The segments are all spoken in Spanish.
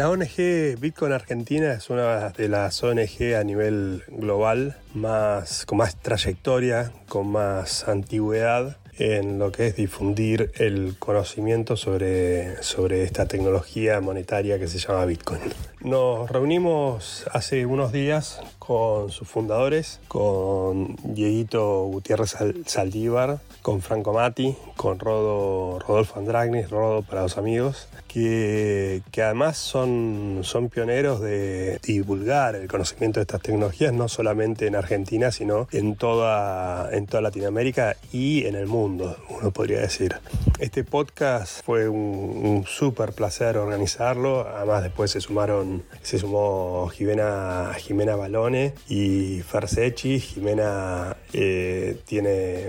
La ONG Bitcoin Argentina es una de las ONG a nivel global más, con más trayectoria, con más antigüedad en lo que es difundir el conocimiento sobre, sobre esta tecnología monetaria que se llama Bitcoin. Nos reunimos hace unos días con sus fundadores, con Dieguito Gutiérrez Saldívar, con Franco Mati, con Rodo, Rodolfo Andragnis, Rodo para los amigos, que, que, además son, son pioneros de divulgar el conocimiento de estas tecnologías, no solamente en Argentina, sino en toda, en toda Latinoamérica y en el mundo, uno podría decir. Este podcast fue un, un súper placer organizarlo, además después se sumaron, se sumó Jimena, Jimena Balone y Fersechi, Jimena eh, tiene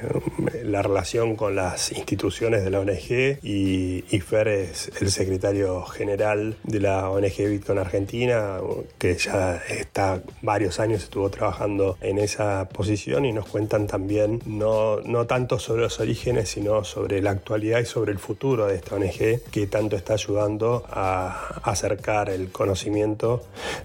la relación con las instituciones de la ONG y, y Fer es el secretario general de la ONG Bitcoin Argentina, que ya está varios años estuvo trabajando en esa posición y nos cuentan también no, no tanto sobre los orígenes, sino sobre la actualidad y sobre el futuro de esta ONG que tanto está ayudando a acercar el conocimiento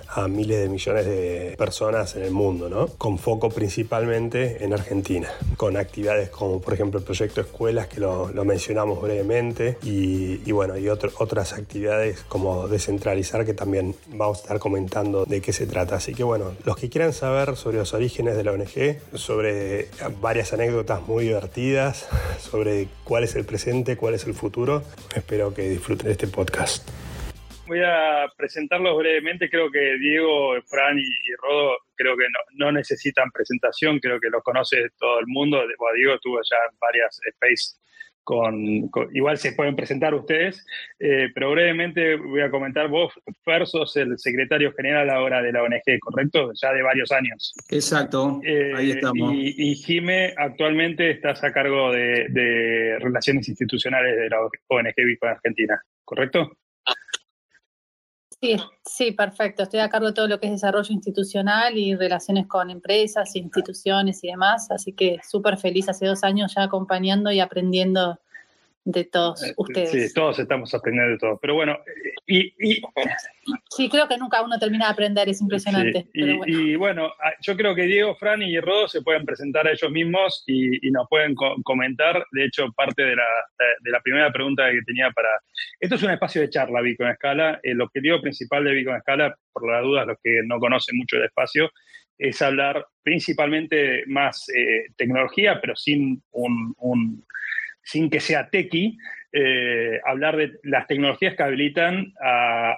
a miles de millones de personas en el mundo, con foco principalmente en Argentina, con actividades como por ejemplo el proyecto Escuelas que lo, mencionamos brevemente y, bueno, y otras actividades como descentralizar que también vamos a estar comentando de qué se trata. Así que bueno, los que quieran saber sobre los orígenes de la ONG, sobre varias anécdotas muy divertidas, sobre cuál es el presente, cuál es el futuro, espero que disfruten este podcast. Voy a presentarlos brevemente. Creo que Diego, Fran y, Rodo creo que no, necesitan presentación. Creo que los conoce todo el mundo. Diego estuvo ya en varias Space con, igual se pueden presentar ustedes, eh, pero brevemente voy a comentar, vos, Fer, sos el secretario general ahora de la ONG, ¿correcto? Ya de varios años. Exacto, eh, ahí estamos. Y, y, Jime, actualmente estás a cargo de, de Relaciones Institucionales de la ONG Bitcoin Argentina, ¿correcto? Sí, sí, perfecto. Estoy a cargo de todo lo que es desarrollo institucional y relaciones con empresas, instituciones y demás. Así que súper feliz hace dos años ya acompañando y aprendiendo de todos eh, ustedes. Sí, todos estamos aprendiendo de todo. Pero bueno, y, Sí, creo que nunca uno termina de aprender, es impresionante. y, bueno. Ah, yo creo que Diego, Fran y Rodo se pueden presentar a ellos mismos y, nos pueden comentar. De hecho, parte de la, de la, primera pregunta que tenía para... Esto es un espacio de charla, Bitcoin Escala. El objetivo principal de Bitcoin Escala, por las dudas, los que no conocen mucho el espacio, es hablar principalmente más eh, tecnología, pero sin un, un sin que sea tequi, eh, hablar de las tecnologías que habilitan a,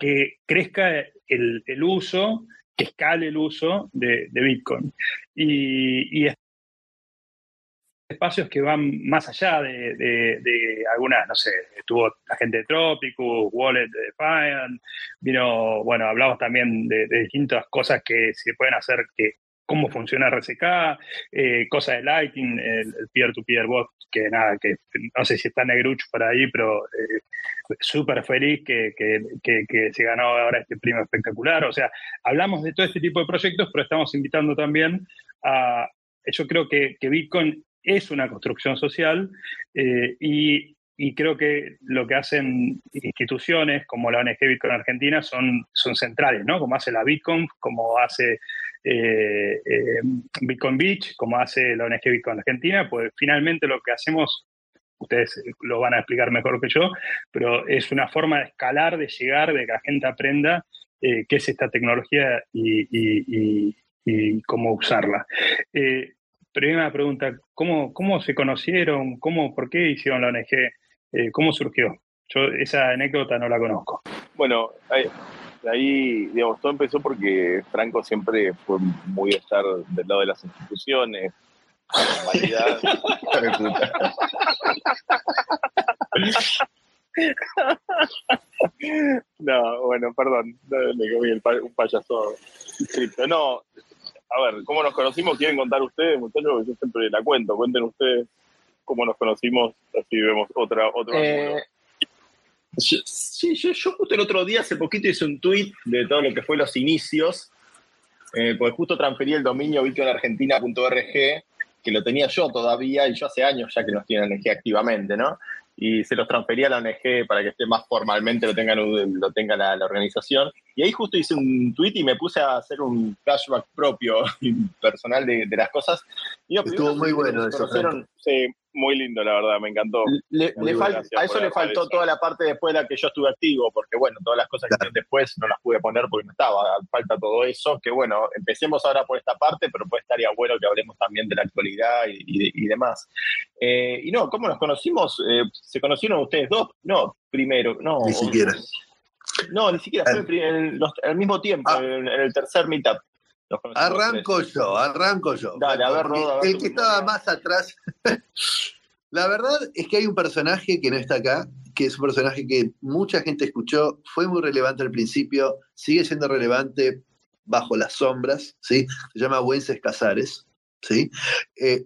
que crezca el, uso, que escale el uso de, Bitcoin. Y, espacios que van más allá de, algunas, no sé, estuvo la gente de Tropicus, Wallet de Defiant, vino, bueno, hablamos también de, distintas cosas que se pueden hacer que cómo funciona RCK, eh, cosas de Lightning, el peer-to-peer bot, que nada, que no sé si está Negruch por ahí, pero eh, súper feliz que, que, se ganó ahora este primo espectacular. O sea, hablamos de todo este tipo de proyectos, pero estamos invitando también a, yo creo que, Bitcoin es una construcción social eh, y, y, creo que lo que hacen instituciones como la ONG Bitcoin Argentina son, son centrales, ¿no? Como hace la Bitcoin, como hace eh, eh, Bitcoin Beach, como hace la ONG Bitcoin Argentina, pues finalmente lo que hacemos, ustedes lo van a explicar mejor que yo, pero es una forma de escalar, de llegar, de que la gente aprenda eh, qué es esta tecnología y, cómo usarla. Primera pregunta, ¿cómo, ¿cómo se conocieron? ¿Cómo, ¿Por qué hicieron la ONG? ¿Cómo surgió? Yo esa anécdota no la conozco. Bueno, ahí, digamos, todo empezó porque Franco siempre fue muy a estar del lado de las instituciones, la no, bueno, perdón, me comí un payaso No, a ver, ¿cómo nos conocimos? ¿Quieren contar ustedes, muchachos? Yo siempre la cuento. Cuenten ustedes cómo nos conocimos, así vemos otra, otro eh, Sí, yo, justo el otro día, hace poquito, hice un tweet de todo lo que fue los inicios, eh, porque justo transferí el dominio bitcoinargentina.org, que lo tenía yo todavía, y yo hace años ya que nos tienen energía activamente, ¿no? y se los transfería a la ONG para que esté más formalmente, lo, tengan, lo tenga la, organización. Y ahí justo hice un tweet y me puse a hacer un flashback propio y personal de, las cosas. Estuvo muy bueno eso. Sí, muy lindo, la verdad, me encantó. a eso le faltó toda la parte después de la que yo estuve activo, porque bueno, todas las cosas que después no las pude poner porque no estaba, falta todo eso, que bueno, empecemos ahora por esta parte, pero puede estaría bueno que hablemos también de la actualidad y, demás. Eh, y no, ¿cómo nos conocimos? Eh, ¿Se conocieron ustedes dos? No, primero, no. Ni siquiera. No, ni siquiera, fue al mismo tiempo, ah. en, el tercer meetup. Arranco yo, arranco yo. Dale, a ver, El que estaba más atrás. La verdad es que hay un personaje que no está acá, que es un personaje que mucha gente escuchó, fue muy relevante al principio, sigue siendo relevante bajo las sombras, ¿sí? Se llama Wences Casares, ¿sí? Eh,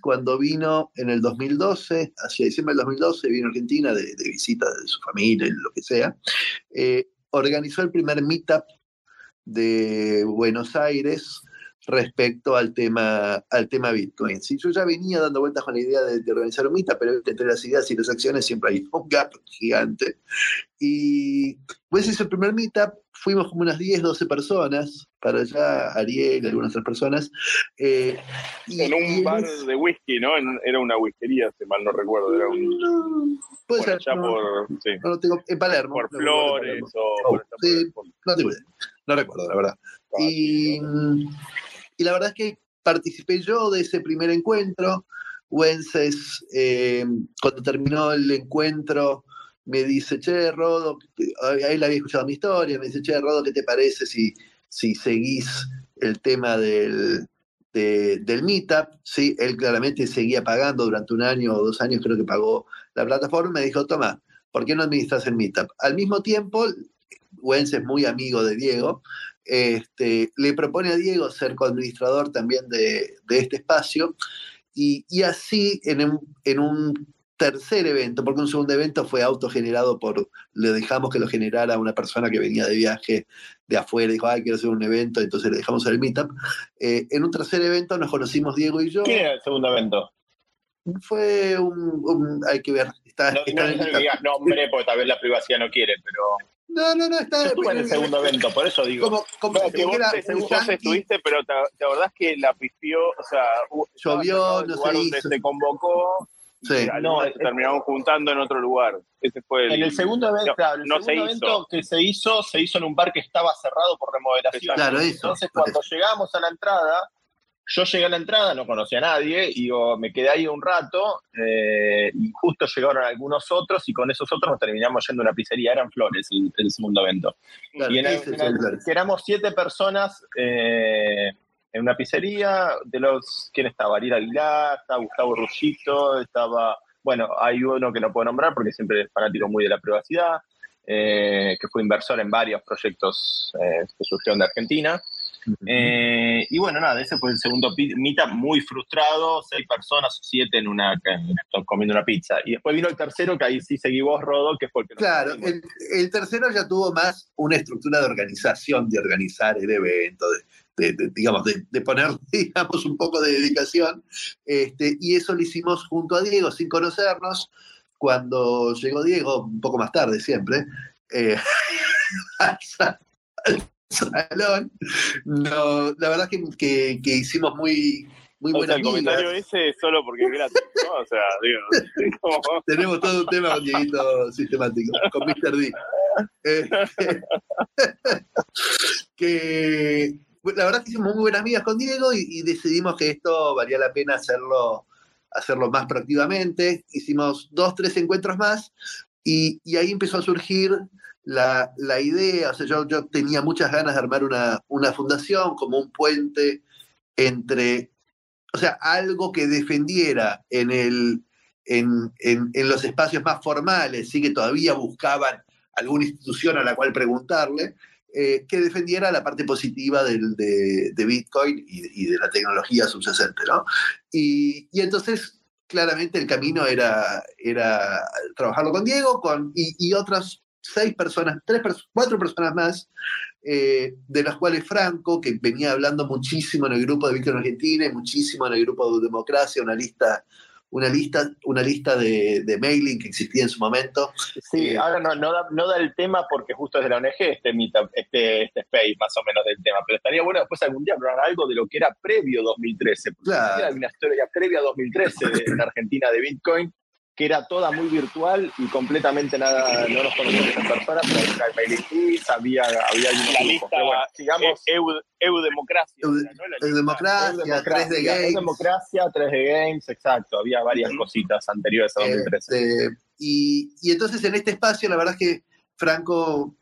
cuando vino en el 2012, hacia diciembre del 2012, vino a Argentina de, visita de su familia, lo que sea, eh, organizó el primer meetup de Buenos Aires respecto al tema, al tema Bitcoin. Si yo ya venía dando vueltas con la idea de, organizar un meetup, pero entre las ideas y las acciones siempre hay un gap gigante. Y pues ese el primer meetup, fuimos como unas 10, 12 personas, para allá, Ariel, algunas otras personas. Eh, en un bar de whisky, ¿no? era una whiskería, si mal no recuerdo, era un... Puede ser. Allá por, sí. no tengo, en Palermo. Por Flores o... Oh, sí, no tengo idea. No recuerdo, la verdad. Y, y, la verdad es que participé yo de ese primer encuentro. Wences, eh, cuando terminó el encuentro, me dice, che, Rodo, ahí le había escuchado mi historia, me dice, che, Rodo, ¿qué te parece si, si seguís el tema del, del Meetup? Él claramente seguía pagando durante un año o dos años, creo que pagó la plataforma, me dijo, toma, ¿por qué no administras el Meetup? Al mismo tiempo, Wens es muy amigo de Diego, este, le propone a Diego ser coadministrador también de, este espacio, y, así en un, tercer evento, porque un segundo evento fue autogenerado por, le dejamos que lo generara una persona que venía de viaje de afuera, dijo, ay, quiero hacer un evento, entonces le dejamos el meetup. Eh, en un tercer evento nos conocimos Diego y yo. ¿Qué era el segundo evento? Fue un, hay que ver. no, no, digas nombre porque tal vez la privacidad no quiere, pero. No, no, no, está. Yo en el segundo evento, por eso digo. Como, como que vos, vos estuviste, pero te, acordás que la pifió, o sea, llovió, no sé. Donde se convocó. Sí. No, se terminamos juntando en otro lugar. Ese fue el, en el segundo evento, claro, el segundo evento que se hizo, se hizo en un bar que estaba cerrado por remodelación. Claro, eso. Entonces, cuando llegamos a la entrada, yo llegué a la entrada, no conocía a nadie, y me quedé ahí un rato, eh, y justo llegaron algunos otros, y con esos otros nos terminamos yendo a una pizzería, eran Flores el, segundo evento. y en, éramos siete personas eh, en una pizzería, de los, ¿quién estaba? Ariel Aguilar, estaba Gustavo Rullito, estaba, bueno, hay uno que no puedo nombrar porque siempre es fanático muy de la privacidad, eh, que fue inversor en varios proyectos que surgieron de Argentina. Eh, y bueno, nada, ese fue el segundo meetup muy frustrado, seis personas, siete en una, comiendo una pizza. Y después vino el tercero, que ahí sí seguí vos, Rodo, que fue el que Claro, el, tercero ya tuvo más una estructura de organización, de organizar el evento, de, digamos, de, poner, digamos, un poco de dedicación. Este, y eso lo hicimos junto a Diego, sin conocernos. Cuando llegó Diego, un poco más tarde siempre, eh, salón. No, la verdad que, que, que hicimos muy, muy o sea, el comentario ese es solo porque es gratis, ¿no? O sea, digo, Tenemos todo un tema con Dieguito sistemático, con Mr. D. Este, que la verdad que hicimos muy buenas amigas con Diego y, decidimos que esto valía la pena hacerlo, hacerlo más proactivamente. Hicimos dos, tres encuentros más y, y ahí empezó a surgir la, la, idea, o sea, yo, tenía muchas ganas de armar una, una, fundación como un puente entre, o sea, algo que defendiera en, el, en, en, en los espacios más formales, sí que todavía buscaban alguna institución a la cual preguntarle, eh, que defendiera la parte positiva del, de, de, Bitcoin y, y, de la tecnología subyacente, ¿no? Y, y, entonces, claramente el camino era, era trabajarlo con Diego con, y, y otras seis personas, tres, cuatro personas más, eh, de las cuales Franco, que venía hablando muchísimo en el grupo de Víctor Argentina y muchísimo en el grupo de Democracia, una lista una lista, una lista de, de mailing que existía en su momento. Sí, Eh, ahora no, no, da, no da el tema porque justo es de la ONG este, este, este space más o menos del tema, pero estaría bueno después algún día hablar algo de lo que era previo 2013, porque Claro. había una historia previa a 2013 de- en Argentina de Bitcoin, que era toda muy virtual y completamente nada, no nos conocíamos en persona, pero había mailing list, había, había La lista Pero bueno, sigamos. EU, Eudemocracia. Eu- ¿no? La lista. Democracia, 3 de Es Games. democracia, 3D Games, exacto. Había varias cositas anteriores a 2013. Este, y, y entonces en este espacio, la verdad es que Franco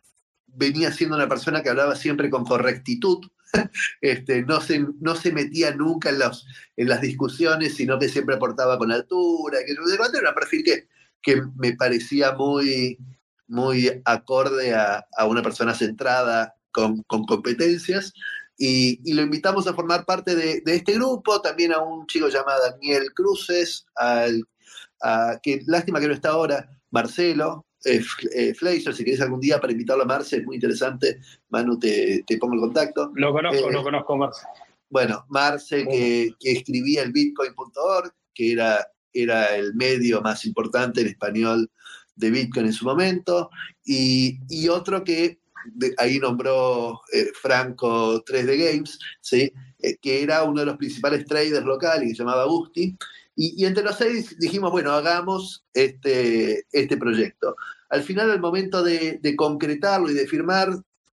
venía siendo una persona que hablaba siempre con correctitud, este, no, se, no se metía nunca en, los, en las discusiones, sino que siempre aportaba con altura. Que, era un perfil que, que me parecía muy, muy acorde a, a una persona centrada con, con competencias. Y, y lo invitamos a formar parte de, de este grupo, también a un chico llamado Daniel Cruces, al a- que lástima que no está ahora, Marcelo, eh, eh, Fleischer, si querés algún día para invitarlo a Marce, es muy interesante, Manu, te, te pongo el contacto. Lo conozco, Eh, lo conozco, Marce. Bueno, Marce, que, que escribía el bitcoin.org, que era, era el medio más importante en español de Bitcoin en su momento, y, y otro que de- ahí nombró eh, Franco 3D Games, ¿sí? Eh, que era uno de los principales traders locales, que se llamaba Gusti, y, y entre los seis dijimos, bueno, hagamos este, este proyecto. Al final, al momento de, de concretarlo y de firmar,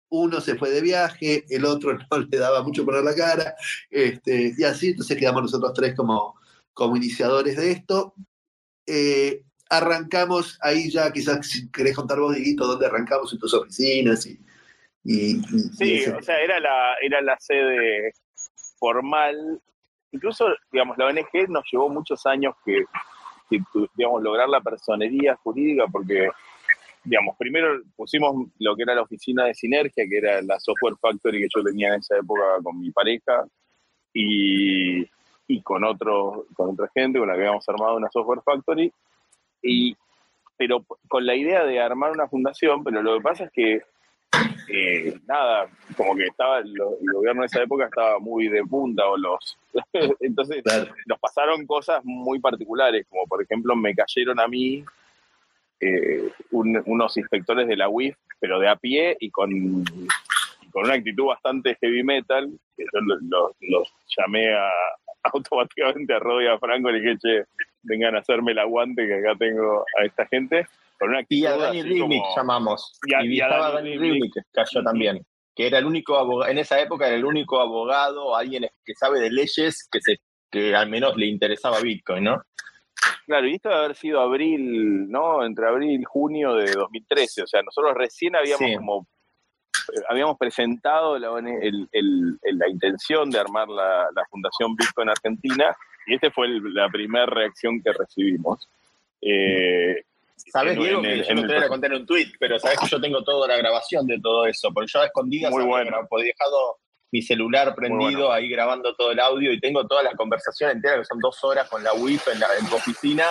uno se fue de viaje, el otro no le daba mucho poner la cara, este, y así entonces quedamos nosotros tres como, como iniciadores de esto. Eh, arrancamos ahí ya, quizás si querés contar vos, Dieguito, dónde arrancamos en tus oficinas y... y- Sí, o sea, era la, era la sede formal. Incluso, digamos, la ONG nos llevó muchos años que, que digamos, lograr la personería jurídica, porque, digamos, primero pusimos lo que era la oficina de Sinergia, que era la software factory que yo tenía en esa época con mi pareja, y, y con, otro, con otra gente con la que habíamos armado una software factory, y, pero con la idea de armar una fundación, pero lo que pasa es que eh, nada, como que estaba lo- el gobierno de esa época estaba muy de punta o los entonces Claro. nos pasaron cosas muy particulares, como por ejemplo me cayeron a mí eh, un- unos inspectores de la UIF, pero de a pie y con, y con una actitud bastante heavy metal, que yo lo- lo- los llamé a, automáticamente a Rod y a Franco y le dije, che, vengan a hacerme el aguante que acá tengo a esta gente, con una actitud Y a Dani así Ribnik como- llamamos. Y a- Y, y estaba Dani que cayó también. Que era el único abogado, en esa época era el único abogado, alguien que sabe de leyes que se que al menos le interesaba Bitcoin, ¿no? Claro, y esto debe haber sido abril, ¿no? Entre abril y junio de 2013. O sea, nosotros recién habíamos Sí. como eh, habíamos presentado la, el- el- la intención de armar la, la Fundación Bitcoin Argentina y esta fue el- la primera reacción que recibimos. Eh, ¿Sabes, Diego? en que yo no te voy a contar en un tweet, pero sabes que yo tengo toda la grabación de todo eso, porque yo a escondidas Muy había bueno. he dejado mi celular prendido bueno. ahí grabando todo el audio y tengo toda la conversación entera, que son dos horas con la WIF en, la, en tu oficina.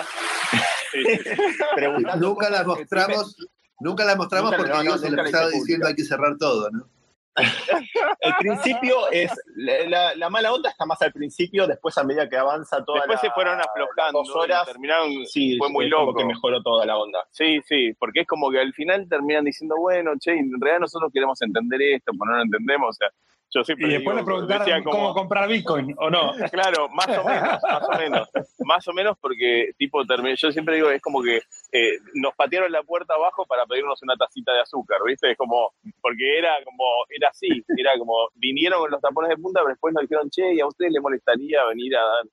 Nunca la mostramos, nunca la mostramos Nunca- porque no, no, la estaba diciendo hay que cerrar todo, ¿no? El principio es. La, la- la mala onda está más al principio, después a medida que avanza toda Después la- se fueron aflojando, dos horas. y terminaron, Sí, fue muy loco. que mejoró toda la onda. Sí, sí, porque es como que al final terminan diciendo, bueno, che, en realidad nosotros queremos entender esto, pero no lo entendemos, o sea, yo siempre Y después digo, le preguntaron decía como- cómo comprar Bitcoin o no. Claro, más o menos, más o menos. Más o menos porque, tipo, terminé, yo siempre digo, es como que eh, nos patearon la puerta abajo para pedirnos una tacita de azúcar, ¿viste? Es como, porque era como, era así, era como, vinieron con los tapones de punta, pero después nos dijeron, che, ¿y a ustedes les molestaría venir a dar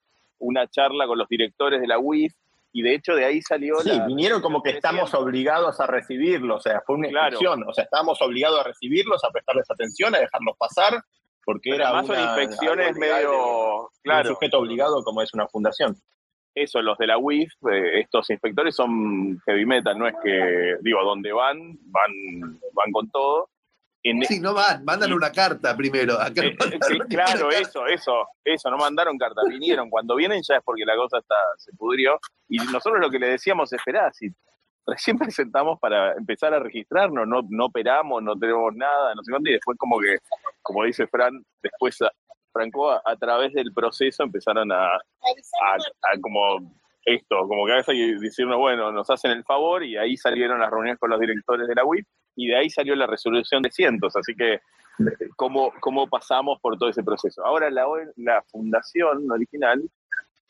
una charla con los directores de la UIF? Y de hecho de ahí salió Sí, la... vinieron como que estamos obligados a recibirlo, o sea, fue una Claro. inspección, o sea, estábamos obligados a recibirlos, a prestarles atención, a dejarlos pasar, porque Pero era además una, legal de- medio... Claro, un sujeto obligado como es una fundación. eso, los de la UIF, eh, estos inspectores son heavy metal, no es que, digo, donde van, van, van con todo. En, Sí, no van, mandan una carta primero. Acá Eh, eh, claro, carta. eso, eso, eso, no mandaron carta, vinieron. Cuando vienen ya es porque la cosa está, se pudrió. Y nosotros lo que le decíamos, esperá, si recién presentamos para empezar a registrarnos, no, no operamos, no tenemos nada, no sé cuánto, y después como que, como dice Fran, después a- Franco, a, a través del proceso empezaron a, a, a como esto, como que a veces hay que decirnos, bueno, nos hacen el favor y ahí salieron las reuniones con los directores de la WIP y de ahí salió la resolución de cientos, así que cómo, cómo pasamos por todo ese proceso. Ahora la, fundación original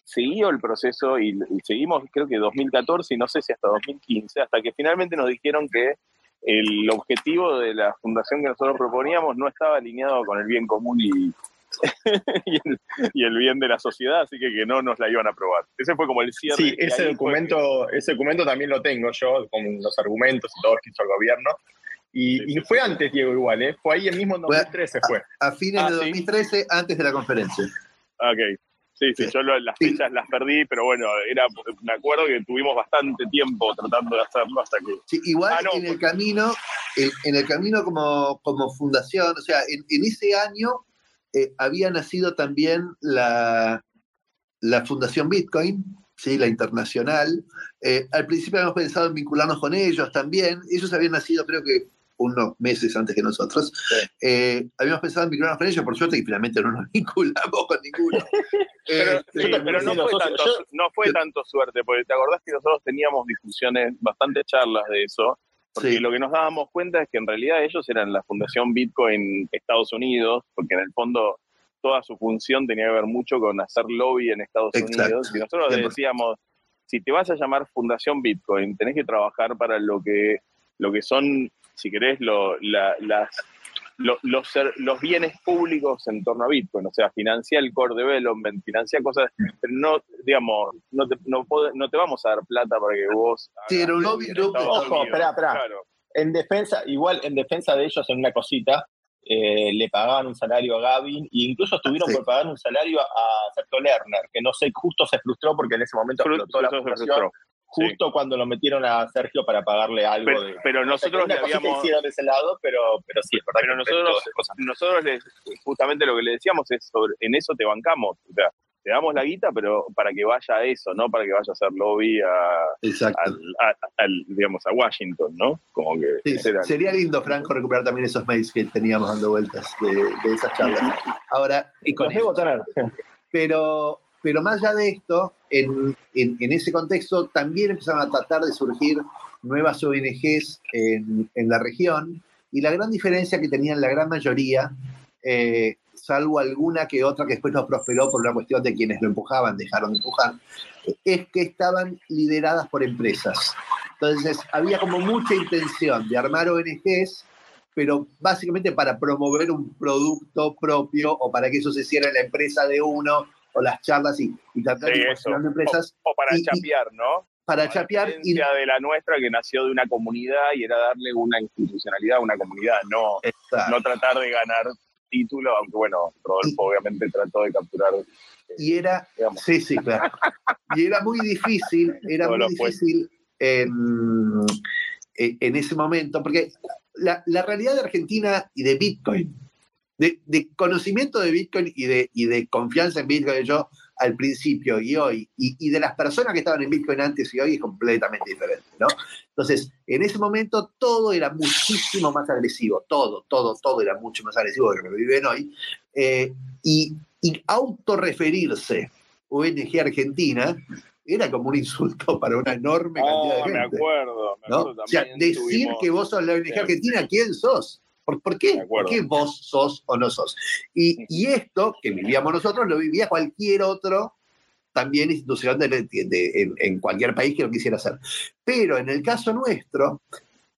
siguió el proceso y, y, seguimos creo que 2014 y no sé si hasta 2015, hasta que finalmente nos dijeron que el objetivo de la fundación que nosotros proponíamos no estaba alineado con el bien común y, y, el, bien de la sociedad, así que, que no nos la iban a aprobar. Ese fue como el cierre. Sí, ese documento, ese documento también lo tengo yo, con los argumentos y todo lo que hizo el gobierno. Y, fue antes, Diego, igual, ¿eh? Fue ahí el mismo en 2013 fue. A, fines ah, de 2013, antes de la conferencia. Ok. Sí, sí, yo las fechas las perdí, pero bueno, era, me acuerdo que tuvimos bastante tiempo tratando de hacerlo hasta que... Sí, igual ah, en el camino, en, el camino como, como fundación, o sea, en, en ese año eh, había nacido también la, la Fundación Bitcoin, ¿sí? la internacional. Eh, al principio habíamos pensado en vincularnos con ellos también. Ellos habían nacido, creo que unos meses antes que nosotros. Eh, habíamos pensado en vincularnos con ellos, por suerte, y finalmente no nos vinculamos con ninguno. pero, no, fue tanto, no, fue tanto, suerte, porque te acordás que nosotros teníamos discusiones, bastantes charlas de eso, porque lo que nos dábamos cuenta es que en realidad ellos eran la Fundación Bitcoin Estados Unidos, porque en el fondo toda su función tenía que ver mucho con hacer lobby en Estados Unidos. Y nosotros decíamos, si te vas a llamar Fundación Bitcoin, tenés que trabajar para lo que, lo que son, si querés, lo, las los, los, bienes públicos en torno a Bitcoin, o sea, financia el core development, financia cosas, pero no, digamos, no te, no, no te vamos a dar plata para que vos... Sí, un lobby Ojo, espera, espera. En defensa, igual en defensa de ellos en una cosita, eh, le pagaban un salario a Gavin e incluso estuvieron por pagar un salario a Sergio Lerner, que no sé, justo se frustró porque en ese momento explotó la frustración justo cuando lo metieron a Sergio para pagarle algo. Pero, de, pero nosotros le habíamos... hicieron de ese lado, pero, pero sí, es verdad. Pero nosotros, nosotros les, justamente lo que le decíamos es, sobre, en eso te bancamos. O sea, te damos la guita, pero para que vaya a eso, no para que vaya a hacer lobby a, al, digamos, a Washington, ¿no? Como que Sería lindo, Franco, recuperar también esos mails que teníamos dando vueltas de, de esas charlas. Ahora, y con Pero pero más allá de esto, en, ese contexto también empezaron a tratar de surgir nuevas ONGs en, la región y la gran diferencia que tenían la gran mayoría, eh, salvo alguna que otra que después no prosperó por una cuestión de quienes lo empujaban, dejaron de empujar, es que estaban lideradas por empresas. Entonces había como mucha intención de armar ONGs, pero básicamente para promover un producto propio o para que eso se hiciera en la empresa de uno o las charlas y, y tratar de empresas. O, para chapear, ¿no? Para chapear. Y de la nuestra que nació de una comunidad y era darle una institucionalidad a una comunidad, no, no tratar de ganar título, aunque bueno, Rodolfo obviamente trató de capturar. y era, sí, sí, claro. y era muy difícil, era muy difícil en, en, ese momento, porque la, la realidad de Argentina y de Bitcoin de, conocimiento de Bitcoin y de, y de confianza en Bitcoin yo al principio y hoy, y, de las personas que estaban en Bitcoin antes y hoy es completamente diferente, ¿no? Entonces, en ese momento todo era muchísimo más agresivo, todo, todo, todo era mucho más agresivo de lo que viven hoy, eh, y, y autorreferirse ONG Argentina era como un insulto para una enorme cantidad de gente. me acuerdo, me acuerdo O sea, decir que vos sos la ONG Argentina, ¿quién sos? ¿Por, qué? ¿Por qué vos sos o no sos? Y, esto que vivíamos nosotros lo vivía cualquier otro también institución en, cualquier país que lo quisiera hacer. Pero en el caso nuestro,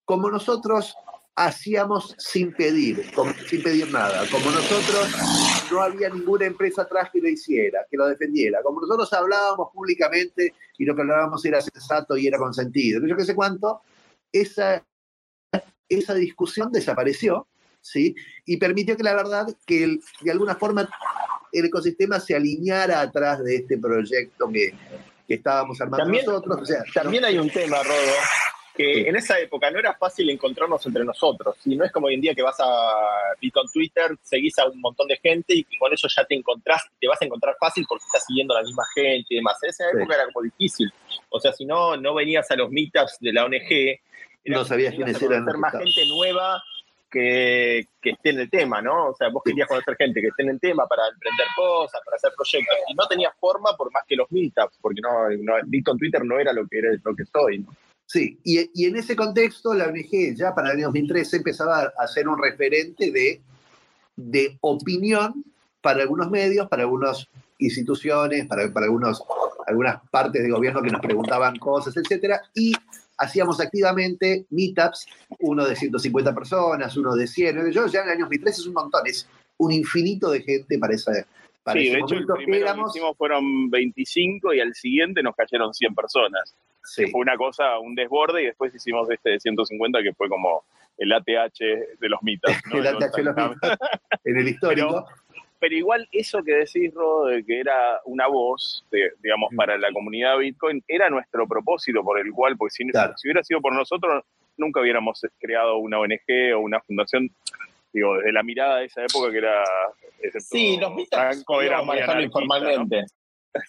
como nosotros hacíamos sin pedir, sin pedir nada, como nosotros no había ninguna empresa atrás que lo hiciera, que lo defendiera, como nosotros hablábamos públicamente y lo que hablábamos era sensato y era consentido, yo qué sé cuánto, esa esa discusión desapareció, ¿sí? Y permitió que la verdad, que de alguna forma el ecosistema se alineara atrás de este proyecto que, estábamos armando nosotros. también hay un tema, Rodo, que en esa época no era fácil encontrarnos entre nosotros. Y no es como hoy en día que vas a Twitter, seguís a un montón de gente y con eso ya te encontrás, te vas a encontrar fácil porque estás siguiendo a la misma gente y demás. En esa época era como difícil. O sea, si no, no venías a los meetups de la ONG, no sabías quiénes eran. más gente nueva que, que esté en el tema, ¿no? O sea, vos querías conocer gente que esté en el tema para emprender cosas, para hacer proyectos, y no tenías forma por más que los meetups, porque no, no Bitcoin Twitter no era lo que era lo que soy, ¿no? Sí, y, y en ese contexto la ONG ya para el año 2013 empezaba a ser un referente de, de opinión para algunos medios, para algunas instituciones, para, para algunos, algunas partes de gobierno que nos preguntaban cosas, etcétera, y hacíamos activamente meetups, uno de 150 personas, uno de 100. Yo ya en el año 2013 es un montón, es un infinito de gente para esa. Para sí, ese de hecho, el momento que primero que hicimos fueron 25 y al siguiente nos cayeron 100 personas. sí, Fue una cosa, un desborde y después hicimos este de 150 que fue como el ATH de los mitas. ¿no? el ATH de los meetups en el histórico. Pero igual eso que decís, Rodo, de que era una voz, de, digamos, para la comunidad Bitcoin, era nuestro propósito por el cual, porque si, Claro. si hubiera sido por nosotros, nunca hubiéramos creado una ONG o una fundación, digo, desde la mirada de esa época que era... excepto Sí, los era manejarlo informalmente.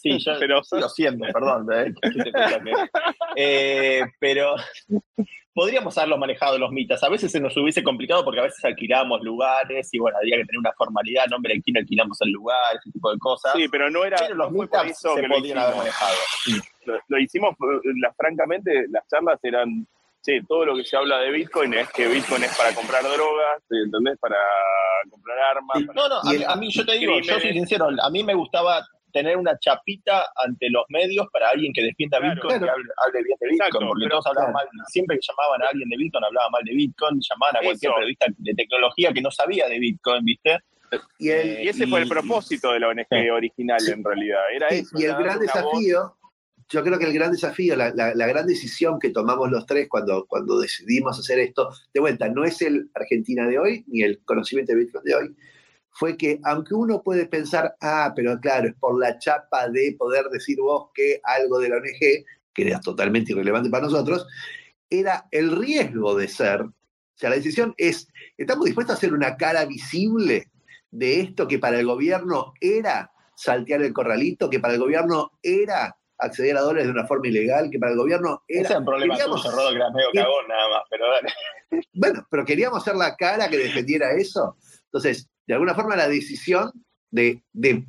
Sí, yo Pero- sigo siendo, perdón. ¿eh? ¿Qué te pensás que- Eh, pero podríamos haberlo manejado los mitas. A veces se nos hubiese complicado porque a veces alquilábamos lugares y bueno, había que tener una formalidad, nombre de quién alquilamos el lugar, ese tipo de cosas. Sí, pero no era... pero los no fue por eso se que lo podían haber manejado. lo, lo hicimos, la- francamente, las charlas eran, sí, todo lo que se habla de Bitcoin es que Bitcoin es para comprar drogas, ¿entendés? Para comprar armas. Sí. para- No, no, a el- a mí yo te digo, yo soy sincero, a mí me gustaba tener una chapita ante los medios para alguien que defienda Claro. Bitcoin y Claro. hable, hable bien de Bitcoin, Exacto, porque pero- todos hablaban claro. mal, siempre que llamaban a alguien de Bitcoin hablaban mal de Bitcoin, llamaban a cualquier periodista de tecnología que no sabía de Bitcoin, ¿viste? Y el, Y ese fue el propósito de la ONG Sí. original, en realidad. Era Sí, eso. y el gran voz. desafío, yo creo que el gran desafío, la, la- la gran decisión que tomamos los tres cuando, cuando decidimos hacer esto, de vuelta, no es el Argentina de hoy ni el conocimiento de Bitcoin de hoy, fue que aunque uno puede pensar, ah, pero claro, es por la chapa de poder decir vos que algo de la ONG, que era totalmente irrelevante para nosotros, era el riesgo de ser. O sea, la decisión es, ¿estamos dispuestos a hacer una cara visible de esto que para el gobierno era saltear el corralito, que para el gobierno era acceder a dólares de una forma ilegal, que para el gobierno Ese era... es un problema queríamos- tuyo, Rodo, que eras medio que- cagón nada más, pero dale. Bueno, pero queríamos hacer la cara que defendiera eso. Entonces, de alguna forma la decisión de... de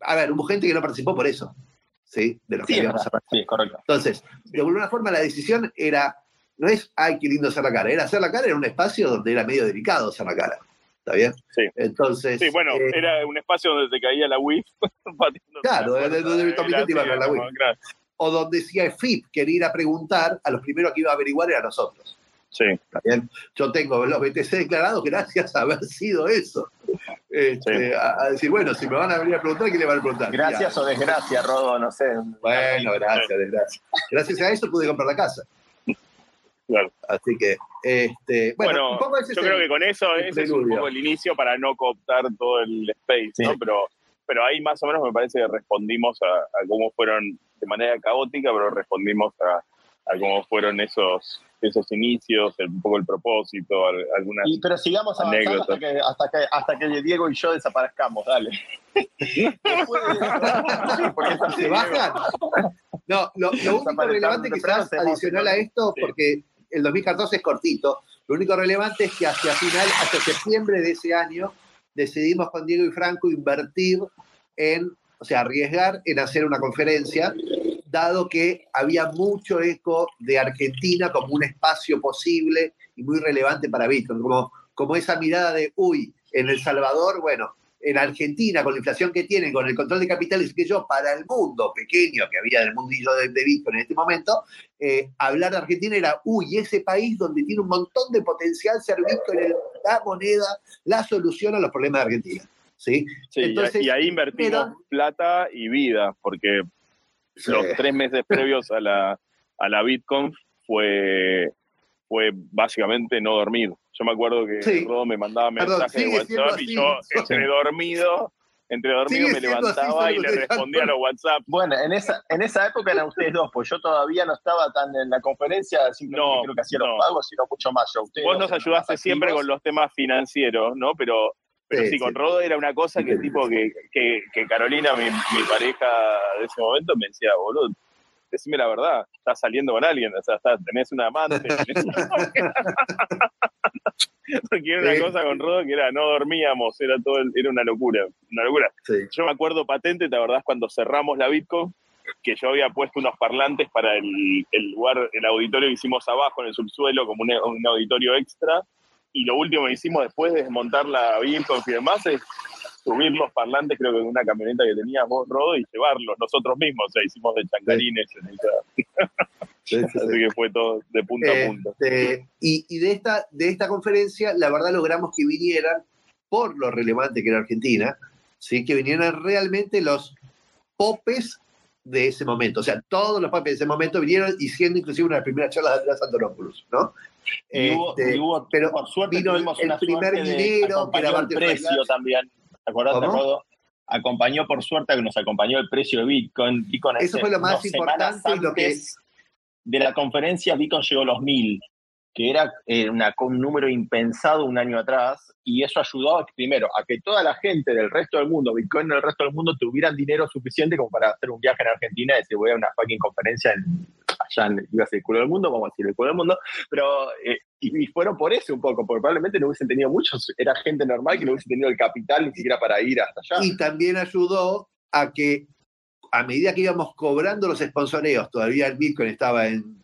a ver, hubo gente que no participó por eso, ¿sí? De los que es habíamos verdad, sí, correcto. Entonces, de alguna forma la decisión era, no es, ay, qué lindo hacer la cara, era hacer la cara en un espacio donde era medio delicado hacer la cara. ¿Está bien? Sí. Entonces, Sí, bueno, eh, era un espacio donde te caía la WIF. Claro, la donde- puerta, donde era Tommy te iba a ver la WIF. claro. o donde si FIP quería ir a preguntar, a los primeros que iba a averiguar eran nosotros. Sí, ¿está bien? Yo tengo los BTC declarados gracias a haber sido eso. Este, Sí. a, a decir, bueno, si me van a venir a preguntar, ¿qué le van a preguntar? Gracias Ya. o desgracia, Rodo, no sé. Bueno, gracias, gracias. Gracias a eso pude comprar la casa. claro. Así que, este, bueno, Bueno, un poco ese Yo creo el- que con eso ese es un poco el inicio para no cooptar todo el space, Sí. ¿no? Pero, pero ahí más o menos me parece que respondimos a, a cómo fueron de manera caótica, pero respondimos a, a cómo fueron esos esos inicios, el- un poco el propósito, al- algunas Y, pero sigamos avanzando hasta que, hasta, que, hasta que Diego y yo desaparezcamos, dale. Después de- ¿Se bajan? No, lo, lo único relevante temprano, quizás adicional que- a esto, Sí. porque el 2014 es cortito, lo único relevante es que hacia final, hasta septiembre de ese año, decidimos con Diego y Franco invertir en, o sea, arriesgar en hacer una conferencia, dado que había mucho eco de Argentina como un espacio posible y muy relevante para Bitcoin, como, como esa mirada de, uy, en El Salvador, bueno, en Argentina, con la inflación que tienen, con el control de capitales que yo, para el mundo pequeño que había del mundillo de, de Bitcoin en este momento, eh, hablar de Argentina era, uy, ese país donde tiene un montón de potencial ser Bitcoin la moneda, la solución a los problemas de Argentina. ¿sí? Entonces, y, ahí invertimos plata y vida, porque los tres meses previos a la, a la Bitcoin fue, fue básicamente no dormir. Yo me acuerdo que Sí. Rodo me mandaba Perdón, mensajes de WhatsApp y yo entre dormido, entre dormido me así, levantaba y le respondía a los WhatsApp. Bueno, en esa, en esa época eran ustedes dos, pues yo todavía no estaba tan en la conferencia, simplemente No, creo que hacía no. los pagos, sino mucho más yo. Ustedes Vos dos nos ayudaste siempre con los temas financieros, ¿no? Pero, pero Sí, con. Rodo era una cosa que tipo que, que, que Carolina, mi, mi pareja de ese momento, me decía, boludo, decime la verdad, estás saliendo con alguien, o sea, estás- tenés una amante. tenés una. Porque era una cosa con Rodo que era, no dormíamos, era todo, el- era una locura, una locura. Sí. Yo me acuerdo patente, ¿te acordás cuando cerramos la Bitcoin? Que yo había puesto unos parlantes para el, el lugar, el auditorio que hicimos abajo en el subsuelo, como un, un auditorio extra. Y lo último que hicimos después de desmontar la Bitcoin y demás es subir los parlantes, creo que en una camioneta que teníamos, Rodo, y llevarlos nosotros mismos. O sea, hicimos de chancarines. o sea, Sí, sí, sí. Así que fue todo de punta a punta. Este, y y de, esta, de esta conferencia, la verdad logramos que vinieran, por lo relevante que era Argentina, ¿sí? que vinieran realmente los popes de ese momento. O sea, todos los popes de ese momento vinieron y siendo inclusive una de las primeras charlas de Andrés Antonopoulos, ¿no? Y hubo- Este, y hubo- pero por suerte vino tuvimos el una primer dinero, era el precio también. ¿Te acordás, ¿Cómo? Rodo? Acompañó por suerte que nos acompañó el precio de Bitcoin. Bitcoin Eso fue lo más importante y lo que- antes de la conferencia Bitcoin llegó a los mil, que era eh, una- un número impensado un año atrás, y eso ayudó primero a que toda la gente del resto del mundo, Bitcoin del resto del mundo, tuvieran dinero suficiente como para hacer un viaje en Argentina y decir voy a una fucking conferencia en, allá en el culo del mundo, vamos a decir el culo del mundo, pero eh, y, y fueron por eso un poco, porque probablemente no hubiesen tenido muchos, era gente normal que no hubiese tenido el capital ni siquiera para ir hasta allá. Y también ayudó a que a medida que íbamos cobrando los sponsoreos, todavía el Bitcoin estaba en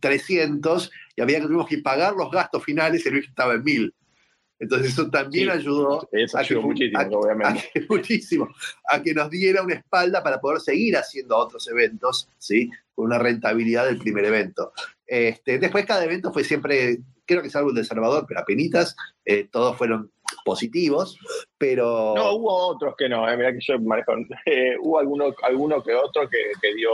300 y había que tuvimos que pagar los gastos finales, el Bitcoin estaba en 1000. Entonces eso también Sí, ayudó Eso a que muchísimo, a- obviamente. a que- muchísimo, a que nos diera una espalda para poder seguir haciendo otros eventos, ¿sí? Con una rentabilidad del primer evento. Este, después cada evento fue siempre, creo que salvo el de Salvador, pero apenitas, eh, todos fueron positivos, pero... No, hubo otros que no, eh, mirá que yo manejo. eh, hubo alguno, alguno que otro que, que dio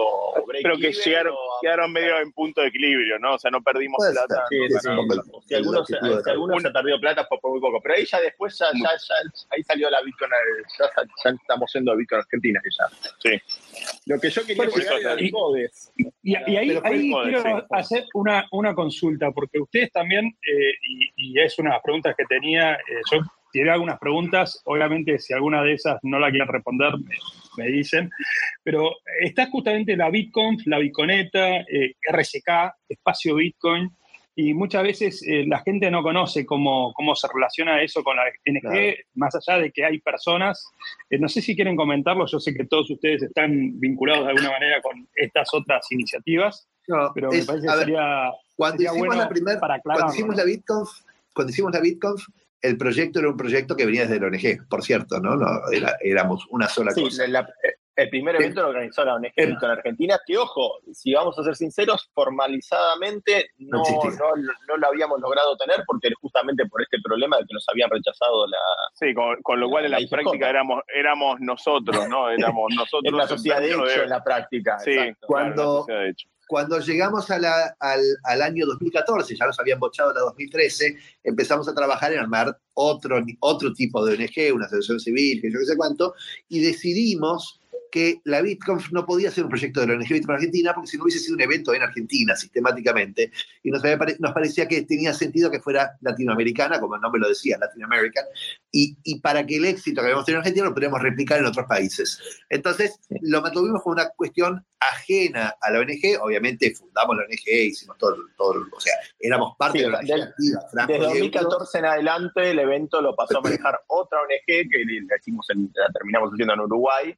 break Pero que llegaron, o- quedaron medio en punto de equilibrio, ¿no? O sea, no perdimos Puede plata. Sí, no sí, sí. Si alguno, el se, objetivo de si alguno se perdió plata fue por muy poco, pero ahí ya después ya, ya, ya- ahí salió la Bitcoin, ya, ya estamos yendo a Bitcoin Argentina. que ya. Sí. Lo que yo quería Bueno, llegar era y- el CODES. Y, y ahí, quiero sí. hacer una, una consulta, porque ustedes también, eh, y, y es una de las preguntas que tenía, eh, yo tiré algunas preguntas, obviamente si alguna de esas no la quieren responder, me, me dicen, pero está justamente la Bitcoin, la Bitconeta, eh, RSK, Espacio Bitcoin, y muchas veces eh, la gente no conoce cómo, cómo se relaciona eso con la NG, Claro. más allá de que hay personas. Eh, no sé si quieren comentarlo, yo sé que todos ustedes están vinculados de alguna manera con estas otras iniciativas, No, pero es- me parece a que sería, cuando sería hicimos bueno la primera para cuando hicimos ¿no? la BitConf, cuando hicimos la BitConf, el proyecto era un proyecto que venía desde la ONG, por cierto, ¿no? no era- éramos una sola Sí, cosa. la- la- el primer evento lo organizó la ONG Bitcoin Argentina, que ojo, si vamos a ser sinceros, formalizadamente no, No no, no lo habíamos logrado tener porque justamente por este problema de que nos habían rechazado la, Sí, con, con lo cual en la práctica éramos, éramos nosotros, ¿no? Éramos nosotros. en la sociedad de hecho en la práctica. Sí, exacto. Cuando- claro, la sociedad de hecho. Cuando llegamos a la- al, al año 2014, ya nos habían bochado la 2013, empezamos a trabajar en armar otro, otro tipo de ONG, una asociación civil, que yo qué sé cuánto, y decidimos que la BitConf no podía ser un proyecto de la ONG Bitcoin Argentina porque si no hubiese sido un evento en Argentina sistemáticamente y nos, pare- nos parecía que tenía sentido que fuera latinoamericana, como el nombre lo decía, Latin American, y, y para que el éxito que habíamos tenido en Argentina lo pudiéramos replicar en otros países. Entonces, lo mantuvimos como una cuestión ajena a la ONG, obviamente fundamos la ONG, hicimos todo, todo o sea, éramos parte Sí, de la. Franco Desde Diego. 2014 en adelante el evento lo pasó a manejar otra ONG que la, hicimos en- la terminamos haciendo en Uruguay,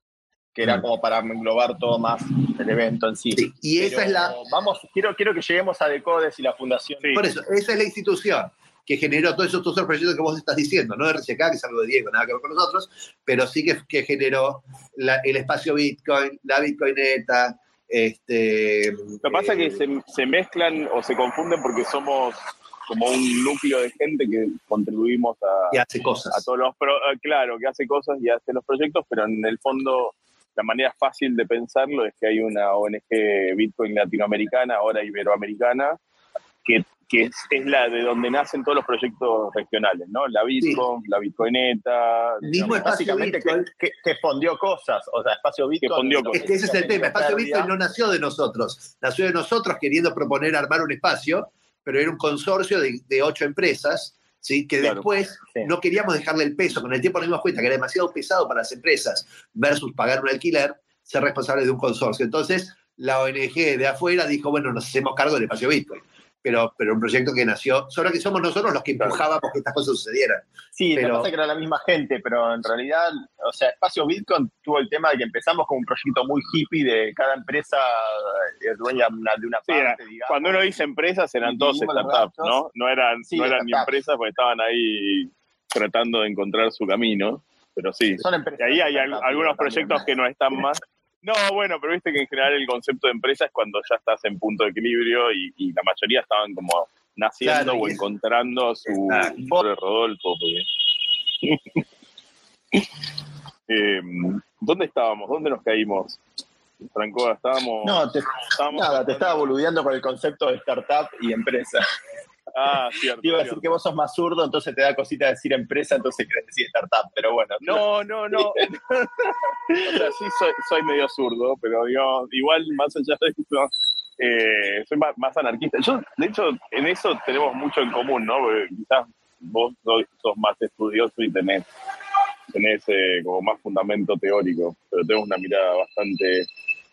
que era Mm. como para englobar todo más el evento en sí. Sí, y esa Pero es la, Vamos, quiero, quiero que lleguemos a Decodes y la fundación. Sí. Por eso, esa es la institución que generó todos esos, todos esos proyectos que vos estás diciendo, no RCK, que es algo de Diego, nada que ver con nosotros, pero sí que, que generó la- el espacio Bitcoin, la Bitcoineta, este... Lo que pasa es que eh, se, se mezclan o se confunden porque somos como un núcleo de gente que contribuimos a, que hace cosas. a todos los pro- eh, claro, que hace cosas y hace los proyectos, pero en el fondo la manera fácil de pensarlo es que hay una ONG Bitcoin latinoamericana, ahora iberoamericana, que, que es, es la de donde nacen todos los proyectos regionales, ¿no? La Bitcoin, la Bitcoineta. Mismo espacio Básicamente Bitcoin. que, que, que fondió cosas, o sea, espacio Bitcoin. fondió no Es cosas. que ese es el tema. Espacio. Bitcoin no nació de nosotros. Nació de nosotros queriendo proponer armar un espacio, pero era un consorcio de, de ocho empresas, ¿sí? que Claro. después Sí. no queríamos dejarle el peso. Con el tiempo nos dimos cuenta que era demasiado pesado para las empresas versus pagar un alquiler, ser responsables de un consorcio. Entonces, la ONG de afuera dijo, bueno, nos hacemos cargo del espacio Bitcoin. Pero, pero un proyecto que nació, solo que somos nosotros los que empujábamos que estas cosas sucedieran. Sí, Pero- lo que pasa es que era la misma gente, pero en realidad, o sea, Espacio Bitcoin tuvo el tema de que empezamos con un proyecto muy hippie de cada empresa eh, dueña de una, de una Sí, era- parte, digamos. Cuando uno dice empresas eran todos startups. ¿no? No eran, Sí, no eran ni empresas porque estaban ahí tratando de encontrar su camino, pero sí. Son empresas. Y ahí hay al- algunos también. proyectos que no están más. No, bueno, pero viste que en general el concepto de empresa es cuando ya estás en punto de equilibrio y, y la mayoría estaban como naciendo Claro, o y- encontrando su pobre Rodolfo. porque- Eh, ¿Dónde estábamos? ¿Dónde nos caímos? Franco, estábamos. No, te, estábamos nada, te estaba boludeando con el concepto de startup y empresa. Ah, cierto. Te iba a decir cierto. que vos sos más zurdo, entonces te da cosita decir empresa, entonces querés decir startup, pero bueno. No, no, no. o sea, sí soy, soy medio zurdo, pero digo, igual más allá de eso, eh, soy más, más anarquista. Yo, de hecho, en eso tenemos mucho en común, ¿no? Porque quizás vos sos, sos más estudioso y tenés, tenés eh, como más fundamento teórico, pero tenemos una mirada bastante...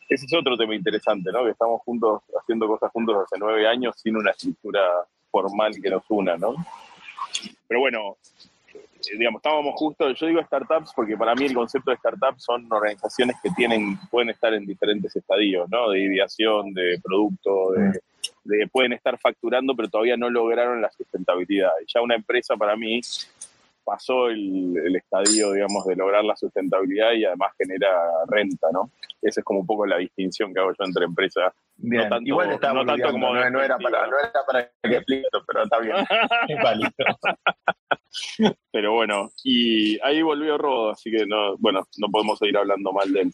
Ese es otro tema interesante, ¿no? Que estamos juntos, haciendo cosas juntos hace nueve años sin una estructura formal que nos una, ¿no? Pero bueno, eh, digamos, estábamos justo, yo digo startups porque para mí el concepto de startups son organizaciones que tienen, pueden estar en diferentes estadios, ¿no? De ideación, de producto, de, de- pueden estar facturando, pero todavía no lograron la sustentabilidad. Ya una empresa para mí pasó el, el estadio, digamos, de lograr la sustentabilidad y además genera renta, ¿no? Esa es como un poco la distinción que hago yo entre empresas. Bien, no tanto- igual está no tanto como no, no era para, no era para que explique pero está bien. Es válido. Pero bueno, y ahí volvió Rodo, así que no, bueno, no podemos seguir hablando mal de él.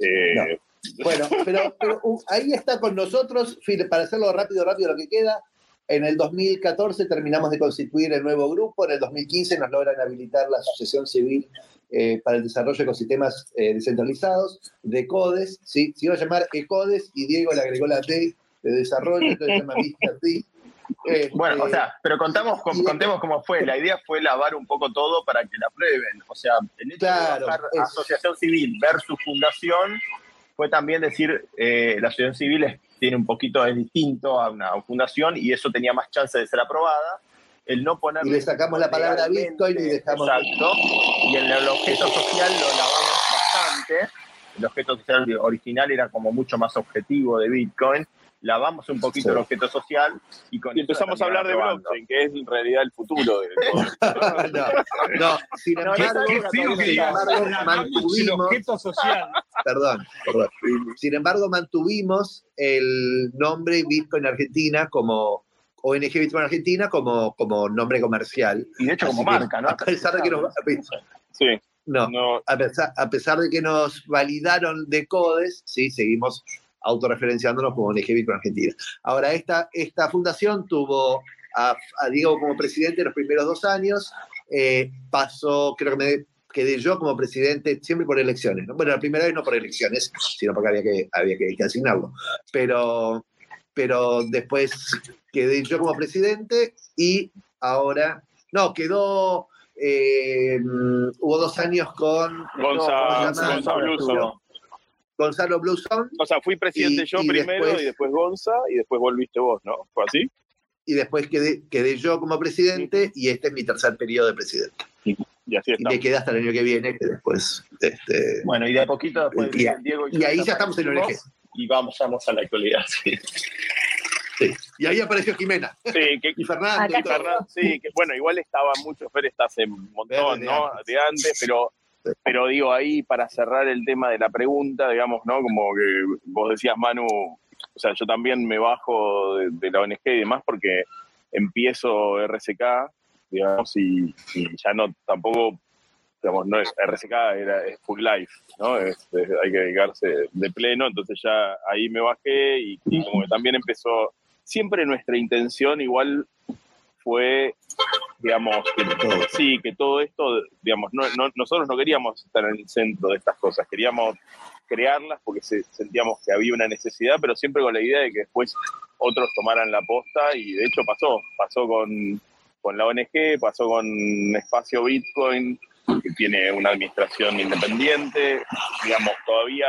Eh, Bueno, pero, pero, uh, ahí está con nosotros, para hacerlo rápido, rápido lo que queda. En el 2014 terminamos de constituir el nuevo grupo, en el 2015 nos logran habilitar la Asociación Civil eh, para el Desarrollo de Ecosistemas eh, Descentralizados, de CODES, ¿sí? se iba a llamar ECODES y Diego le agregó la D de desarrollo, entonces se llama. D. Eh, Bueno, o sea, pero contamos, com- contemos cómo fue. La idea fue lavar un poco todo para que la prueben. O sea, el hecho Claro, de es- asociación civil versus fundación fue también decir, eh, la asociación civil es- tiene un poquito, es distinto a una fundación y eso tenía más chance de ser aprobada. El no poner y le sacamos la palabra Bitcoin y dejamos... Exacto. Y en el objeto social lo lavamos bastante. El objeto social original era como mucho más objetivo de Bitcoin. Lavamos un poquito Sí. el objeto social y con y eso empezamos a la hablar de blockchain, que es en realidad el futuro de no, no, sin No, embargo, sin embargo, el objeto social. Perdón, perdón. Sin embargo, mantuvimos el nombre Bitcoin Argentina como ONG Bitcoin Argentina como, como nombre comercial. Y de hecho como que, marca, ¿no? A pesar de que nos, Sí, no, no, a pesar, a pesar de que nos validaron de codes, sí, seguimos autorreferenciándonos como ONG Bitcoin Argentina. Ahora, esta, esta fundación tuvo a, a Diego como presidente los primeros dos años, eh, pasó, creo que me quedé yo como presidente siempre por elecciones. ¿no? Bueno, la primera vez no por elecciones, sino porque había que, había que, que asignarlo. Pero, pero después quedé yo como presidente y ahora, no, quedó, eh, hubo dos años con Gonza, no, Gonza no, Bluson. no. Gonzalo Bluson O sea, fui presidente Y- yo y primero después- y después Gonza y después volviste vos, ¿no? ¿Fue así? y después quedé, quedé yo como presidente y este es mi tercer periodo de presidente. Y así Y estamos. me queda hasta el año que viene, que después... Este, Bueno, y de a poquito después Y- Diego y ahí ya estamos en ONG. Y vamos, vamos a la actualidad. sí. sí. Y ahí apareció Jimena Sí, que, y Fernando. Y sí, que bueno, igual estaba mucho, Fer está hace un montón, De ¿no? antes. De antes, pero, pero digo, ahí para cerrar el tema de la pregunta, digamos, ¿no? Como que vos decías, Manu, o sea, yo también me bajo de, de la ONG y demás porque empiezo RSK, digamos, y, y ya no, tampoco, digamos, no es RSK, era, es full life, ¿no? Es- es- hay que dedicarse de pleno, entonces ya ahí me bajé y, y como que también empezó, siempre nuestra intención igual fue, digamos, que, Todo. sí, que todo esto, digamos, no, no- nosotros no queríamos estar en el centro de estas cosas, queríamos crearlas porque se- sentíamos que había una necesidad, pero siempre con la idea de que después otros tomaran la posta y de hecho pasó, pasó con, con la ONG, pasó con Espacio Bitcoin, que tiene una administración independiente. Digamos, todavía,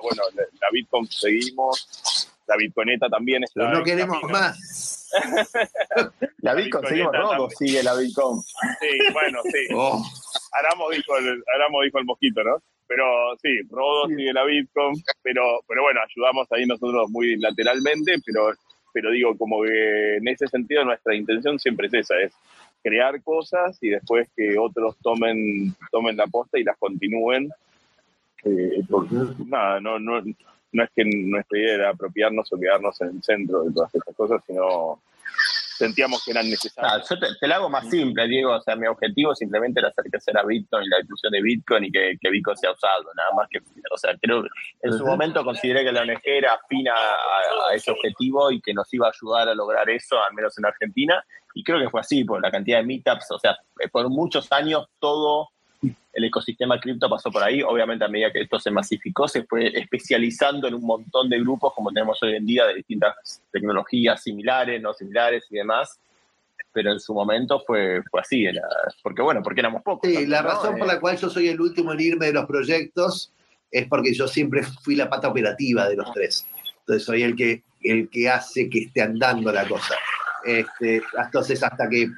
bueno, la Bitcoin seguimos, la Bitcoineta también está. Pero no queremos más. la Bitcoin, seguimos robo, sigue la Bitcoin. Sí, bueno, sí. Oh. Dijo el, dijo el mosquito, ¿no? Pero sí, Rodo sigue la Bitcoin, pero, pero bueno, ayudamos ahí nosotros muy lateralmente, pero, pero digo, como que en ese sentido nuestra intención siempre es esa, es crear cosas y después que otros tomen, tomen la posta y las continúen. Eh, nada, no, no, no es que nuestra idea era apropiarnos o quedarnos en el centro de todas estas cosas, sino sentíamos que eran necesarias. yo te, te, la hago más simple, Diego. O sea, mi objetivo simplemente era hacer crecer a Bitcoin y la difusión de Bitcoin y que, que, Bitcoin sea usado. Nada más que, o sea, creo en su momento consideré que la ONG era afina a, a, ese objetivo y que nos iba a ayudar a lograr eso, al menos en Argentina. Y creo que fue así, por la cantidad de meetups. O sea, por muchos años todo el ecosistema cripto pasó por ahí. Obviamente, a medida que esto se masificó, se fue especializando en un montón de grupos, como tenemos hoy en día, de distintas tecnologías similares, no similares y demás. Pero en su momento fue, fue así, porque bueno, porque éramos pocos. Sí, la razón por la cual yo soy el último en irme de los proyectos es porque yo siempre fui la pata operativa de los tres. Entonces soy el que, el que hace que esté andando la cosa. Este, entonces, hasta que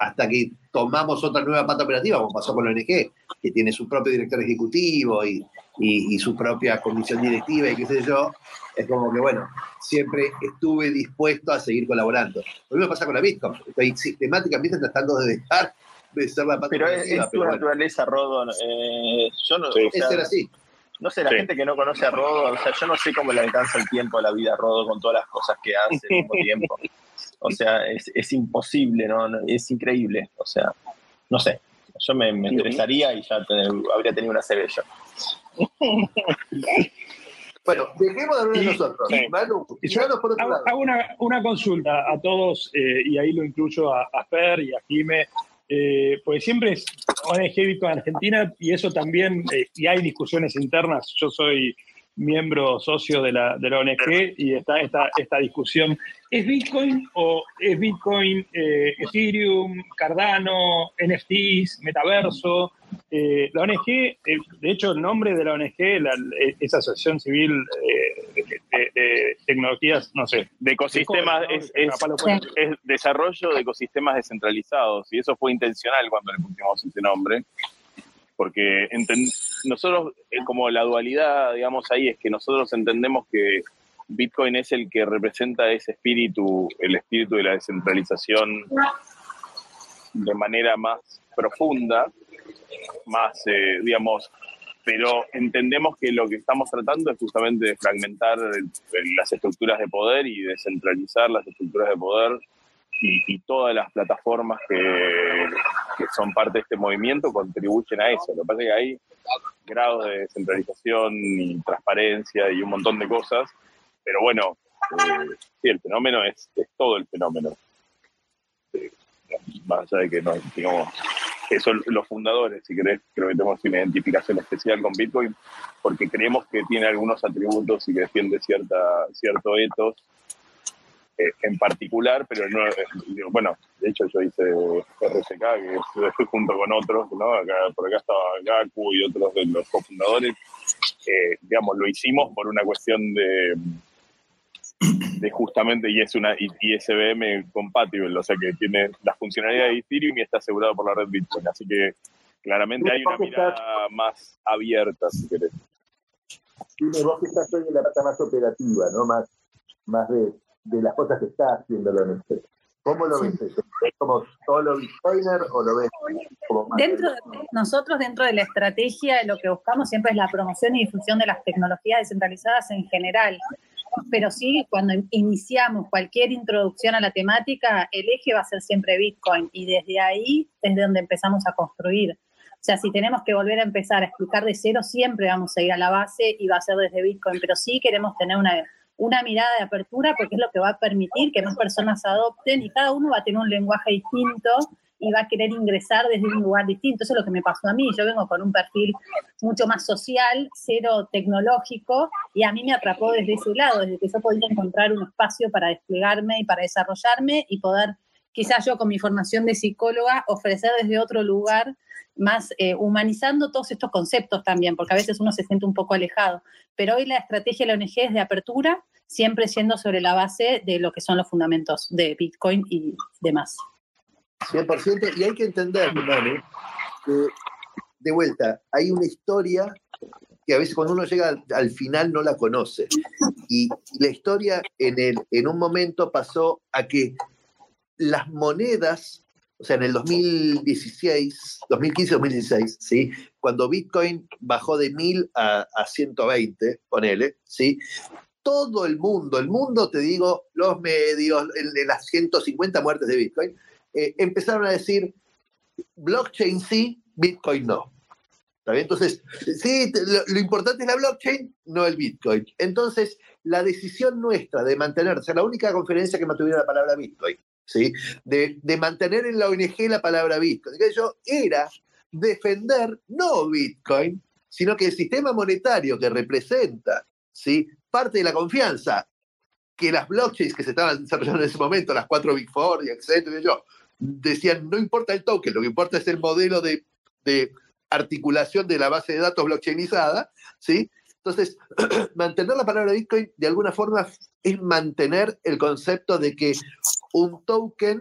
hasta que tomamos otra nueva pata operativa, como pasó con la ONG, que tiene su propio director ejecutivo y, y, su propia comisión directiva y qué sé yo, es como que, bueno, siempre estuve dispuesto a seguir colaborando. Lo mismo pasa con la Bitcoin, estoy sistemáticamente tratando de dejar de ser la pata pero operativa. Es, tu naturaleza, Rodon. Eh, yo no, es ser así. No sé, la gente que no conoce a Rodo, o sea, yo no sé cómo le alcanza el tiempo a la vida a Rodo con todas las cosas que hace al mismo tiempo. O sea, es, es imposible, ¿no? Es increíble. O sea, no sé. Yo me, me interesaría y ya habría tenido una CB Bueno, dejemos de hablar de nosotros. Manu, por otro hago, hago una, una, consulta a todos, eh, y ahí lo incluyo a, a Fer y a Jime, eh, porque siempre es ONG Bitcoin Argentina y eso también, eh, y hay discusiones internas, yo soy miembro socio de la, de la ONG y está esta, esta discusión. ¿Es Bitcoin o es Bitcoin, eh, Ethereum, Cardano, NFTs, Metaverso? Eh, la ONG, eh, de hecho, el nombre de la ONG, la, esa asociación civil de, tecnologías, no sé. De ecosistemas, es, desarrollo de ecosistemas descentralizados y eso fue intencional cuando le pusimos ese nombre porque nosotros, como la dualidad, digamos, ahí es que nosotros entendemos que Bitcoin es el que representa ese espíritu, el espíritu de la descentralización de manera más profunda, más, eh, digamos, pero entendemos que lo que estamos tratando es justamente de fragmentar las estructuras de poder y descentralizar las estructuras de poder y, todas las plataformas que, son parte de este movimiento contribuyen a eso. Lo que pasa es que hay grados de descentralización y transparencia y un montón de cosas, pero bueno, eh, sí, el fenómeno es, todo el fenómeno. Eh, más allá de que no, digamos, que son los fundadores, si querés, creo que tenemos una identificación especial con Bitcoin, porque creemos que tiene algunos atributos y que defiende cierta, cierto ethos eh, en particular, pero no, eh, bueno, de hecho yo hice RSK, que junto con otros, ¿no? Acá, por acá estaba Gaku y otros de los cofundadores, eh, digamos, lo hicimos por una cuestión de, de justamente, y es una ISBM compatible, o sea que tiene la funcionalidad de Ethereum y está asegurado por la red Bitcoin, así que claramente hay una mirada más abierta, si querés. Dime, vos que estás hoy en la pata más operativa, ¿no? Más, más de de las cosas que está haciendo la ONG. ¿Cómo lo ves eso? ¿Es como solo Bitcoiner o lo ves como más? Dentro de, nosotros, dentro de la estrategia, lo que buscamos siempre es la promoción y difusión de las tecnologías descentralizadas en general. Pero sí, cuando iniciamos cualquier introducción a la temática, el eje va a ser siempre Bitcoin y desde ahí es donde empezamos a construir. O sea, si tenemos que volver a empezar a explicar de cero, siempre vamos a ir a la base y va a ser desde Bitcoin, pero sí queremos tener una una mirada de apertura porque es lo que va a permitir que más personas adopten y cada uno va a tener un lenguaje distinto y va a querer ingresar desde un lugar distinto. Eso es lo que me pasó a mí. Yo vengo con un perfil mucho más social, cero tecnológico, y a mí me atrapó desde ese lado, desde que yo podía encontrar un espacio para desplegarme y para desarrollarme y poder, quizás yo con mi formación de psicóloga, ofrecer desde otro lugar más eh, humanizando todos estos conceptos también, porque a veces uno se siente un poco alejado. Pero hoy la estrategia de la ONG es de apertura, siempre siendo sobre la base de lo que son los fundamentos de Bitcoin y demás. 100%, y hay que entender, que de vuelta, hay una historia que a veces cuando uno llega al, final no la conoce. Y, la historia en, el, en un momento pasó a que las monedas, o sea, en el 2016, 2015-2016, ¿sí? cuando Bitcoin bajó de 1000 a, a 120, ponele, ¿sí? Todo el mundo, el mundo, te digo, los medios, las 150 muertes de Bitcoin, eh, empezaron a decir, blockchain sí, Bitcoin no. Entonces, sí, lo, importante es la blockchain, no el Bitcoin. Entonces, la decisión nuestra de mantener, o sea, la única conferencia que mantuviera la palabra Bitcoin, ¿sí? De, mantener en la ONG la palabra Bitcoin, que era defender no Bitcoin, sino que el sistema monetario que representa, ¿sí? Parte de la confianza que las blockchains que se estaban desarrollando en ese momento, las cuatro Big Four y etcétera, yo, decían, no importa el token, lo que importa es el modelo de, de articulación de la base de datos blockchainizada, ¿sí? Entonces, mantener la palabra Bitcoin de alguna forma es mantener el concepto de que un token,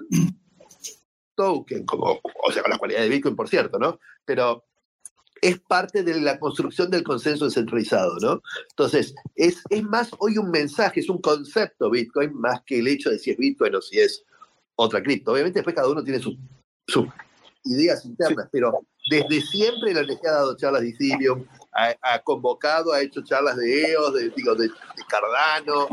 token, como, o sea, con la cualidad de Bitcoin, por cierto, ¿no? Pero es parte de la construcción del consenso descentralizado, ¿no? Entonces, es, es más hoy un mensaje, es un concepto Bitcoin, más que el hecho de si es Bitcoin o si es otra cripto. Obviamente después cada uno tiene sus ideas internas, pero desde siempre la ONG ha dado charlas de Ethereum, ha, convocado, ha hecho charlas de EOS, de, digo, de, Cardano.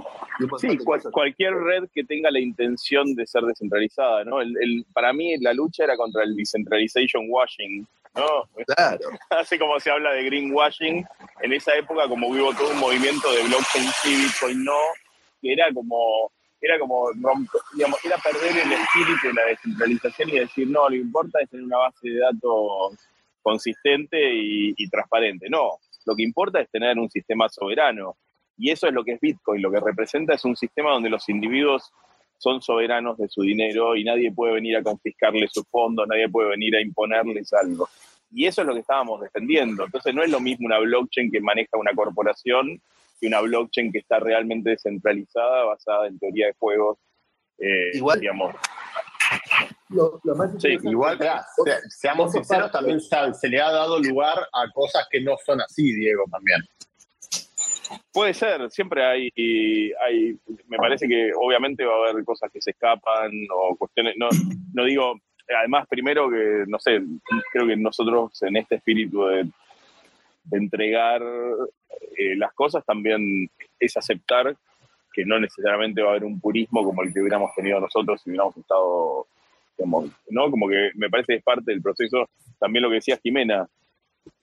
sí, cualquier red que tenga la intención de ser descentralizada, ¿no? El, para mí la lucha era contra el decentralization washing, ¿no? Claro. Así como se habla de greenwashing, en esa época como hubo todo un movimiento de blockchain sí, Bitcoin no, que era como era como digamos, era perder el espíritu de la descentralización y decir, no, lo que importa es tener una base de datos consistente y, transparente. No, lo que importa es tener un sistema soberano. Y eso es lo que es Bitcoin, lo que representa es un sistema donde los individuos son soberanos de su dinero y nadie puede venir a confiscarles sus fondos, nadie puede venir a imponerles algo. Y eso es lo que estábamos defendiendo. Entonces no es lo mismo una blockchain que maneja una corporación que una blockchain que está realmente descentralizada, basada en teoría de juegos, eh, igual, digamos. igual, seamos sinceros, también se, le ha dado lugar a cosas que no son así, Diego, también. Puede ser, siempre hay, hay, me parece que obviamente va a haber cosas que se escapan o cuestiones, no, no digo, además primero que, no sé, creo que nosotros en este espíritu de entregar eh, las cosas también es aceptar que no necesariamente va a haber un purismo como el que hubiéramos tenido nosotros si hubiéramos estado, ¿no? Como que me parece que es parte del proceso, también lo que decía Jimena,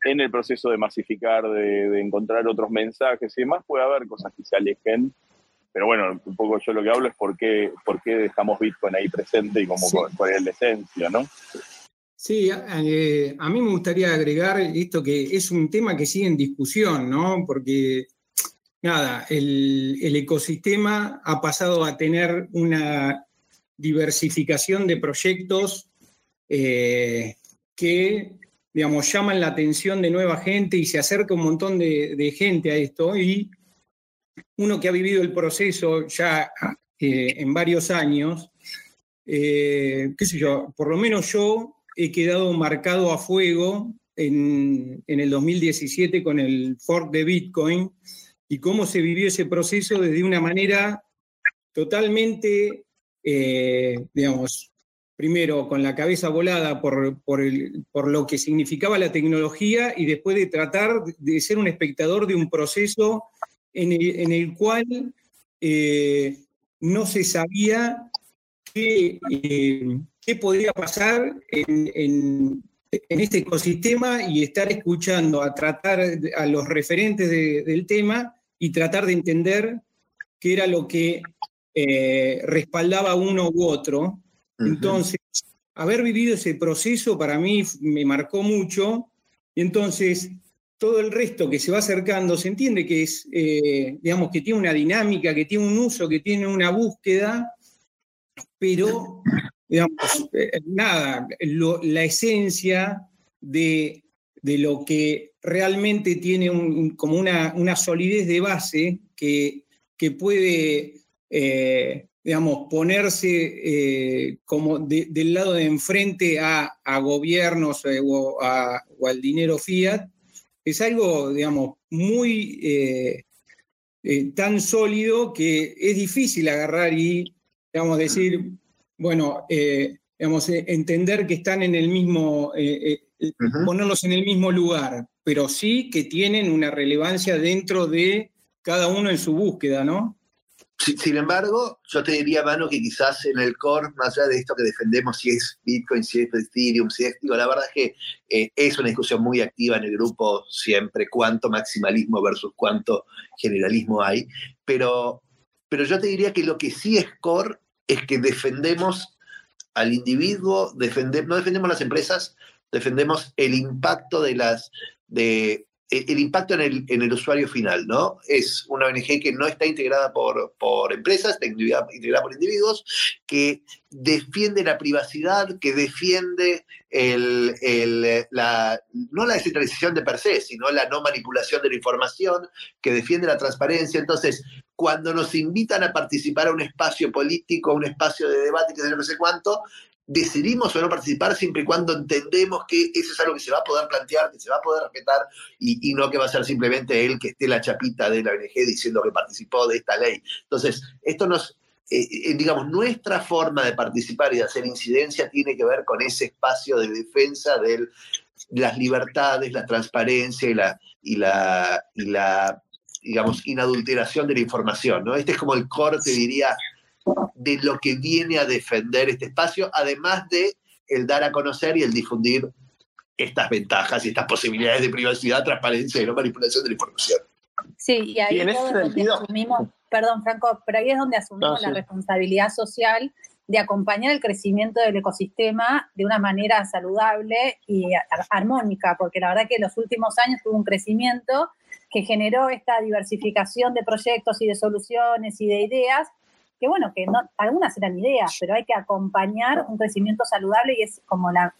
en el proceso de masificar, de, encontrar otros mensajes y demás, puede haber cosas que se alejen, pero bueno, un poco yo lo que hablo es por qué, por qué dejamos Bitcoin ahí presente y como cuál es la esencia, ¿no? Sí, eh, a mí me gustaría agregar esto que es un tema que sigue en discusión, ¿no? Porque, nada, el, ecosistema ha pasado a tener una diversificación de proyectos eh, que, digamos, llaman la atención de nueva gente y se acerca un montón de, gente a esto. Y uno que ha vivido el proceso ya eh, en varios años, qué sé yo, por lo menos yo he quedado marcado a fuego en, el 2017 con el fork de Bitcoin y cómo se vivió ese proceso desde una manera totalmente, eh, digamos, primero con la cabeza volada por, por, lo que significaba la tecnología y después de tratar de ser un espectador de un proceso en el, cual eh, no se sabía qué, eh, qué podría pasar en, este ecosistema y estar escuchando a tratar a los referentes del tema y tratar de entender qué era lo que eh, respaldaba uno u otro. Entonces, haber vivido ese proceso para mí me marcó mucho. Y entonces todo el resto que se va acercando se entiende que es, eh, digamos, que tiene una dinámica, que tiene un uso, que tiene una búsqueda, pero digamos, eh, nada, la esencia de, lo que realmente tiene como una, solidez de base que, que puede, eh, digamos, ponerse eh, como del lado de enfrente a, gobiernos eh, o, al dinero fiat, es algo, digamos, muy tan sólido que es difícil agarrar y, digamos, decir, bueno, digamos, entender que están en el mismo, ponerlos en el mismo lugar, pero sí que tienen una relevancia dentro de cada uno en su búsqueda, ¿no? Sin embargo, yo te diría, mano, que quizás en el core, más allá de esto que defendemos, si es Bitcoin, si es Ethereum, si es, digo, la verdad es que eh, es una discusión muy activa en el grupo siempre, cuánto maximalismo versus cuánto generalismo hay, pero, pero yo te diría que lo que sí es core es que defendemos al individuo, defendemos, no defendemos las empresas, defendemos el impacto de las, de, el impacto en el, en el, usuario final, ¿no? Es una ONG que no está integrada por, por empresas, está integrada por individuos, que defiende la privacidad, que defiende el, el, la, no la descentralización de per se, sino la no manipulación de la información, que defiende la transparencia. Entonces, cuando nos invitan a participar a un espacio político, a un espacio de debate, que no sé cuánto, decidimos o no participar siempre y cuando entendemos que eso es algo que se va a poder plantear, que se va a poder respetar y, no que va a ser simplemente él que esté la chapita de la ONG diciendo que participó de esta ley. Entonces, esto nos, eh, eh, digamos, nuestra forma de participar y de hacer incidencia tiene que ver con ese espacio de defensa de las libertades, la transparencia y la, y la, y la digamos, inadulteración de la información. ¿no? Este es como el corte, diría, de lo que viene a defender este espacio, además de el dar a conocer y el difundir estas ventajas y estas posibilidades de privacidad, transparencia y no manipulación de la información. Sí, y ahí es donde asumimos, perdón Franco, pero ahí es donde asumimos la responsabilidad social de acompañar el crecimiento del ecosistema de una manera saludable y armónica, porque la verdad que en los últimos años tuvo un crecimiento que generó esta diversificación de proyectos y de soluciones y de ideas que bueno, que no, algunas eran ideas, pero hay que acompañar un crecimiento saludable y es como la,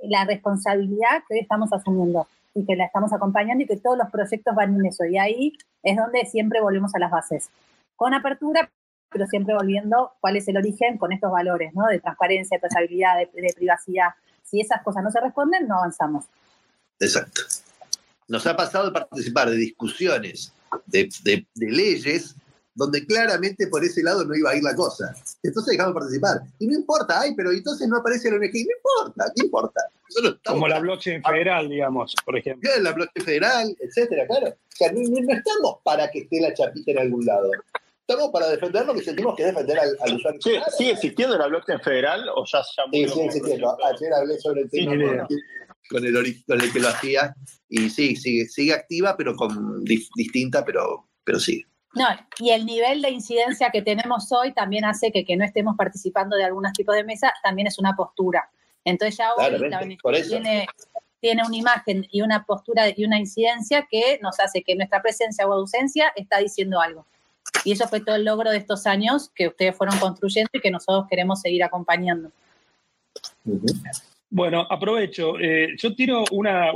la responsabilidad que hoy estamos asumiendo y que la estamos acompañando y que todos los proyectos van en eso. Y ahí es donde siempre volvemos a las bases. Con apertura, pero siempre volviendo cuál es el origen con estos valores, ¿no? De transparencia, de trazabilidad, de, privacidad. Si esas cosas no se responden, no avanzamos. Exacto. Nos ha pasado de participar de discusiones de, leyes donde claramente por ese lado no iba a ir la cosa. Entonces dejamos participar. Y no importa, ay, pero entonces no aparece la ONG. No importa, ¿qué importa? Como la blockchain federal, digamos, por ejemplo. La blockchain federal, etcétera, claro. O sea, no, estamos para que esté la chapita en algún lado. Estamos para defender lo que sentimos que defender al, usuario. Sí, ¿Sigue existiendo la blockchain federal o ya ya Sí, sigue existiendo. Ayer hablé sobre el tema con, el, con el que lo hacía y sí, sigue, sigue activa, pero con distinta, pero, pero sigue. No, y el nivel de incidencia que tenemos hoy también hace que, que no estemos participando de algunos tipos de mesa, también es una postura. Entonces ya hoy tiene, tiene una imagen y una postura y una incidencia que nos hace que nuestra presencia o ausencia está diciendo algo. Y eso fue todo el logro de estos años que ustedes fueron construyendo y que nosotros queremos seguir acompañando. Bueno, aprovecho. Eh, yo tiro una.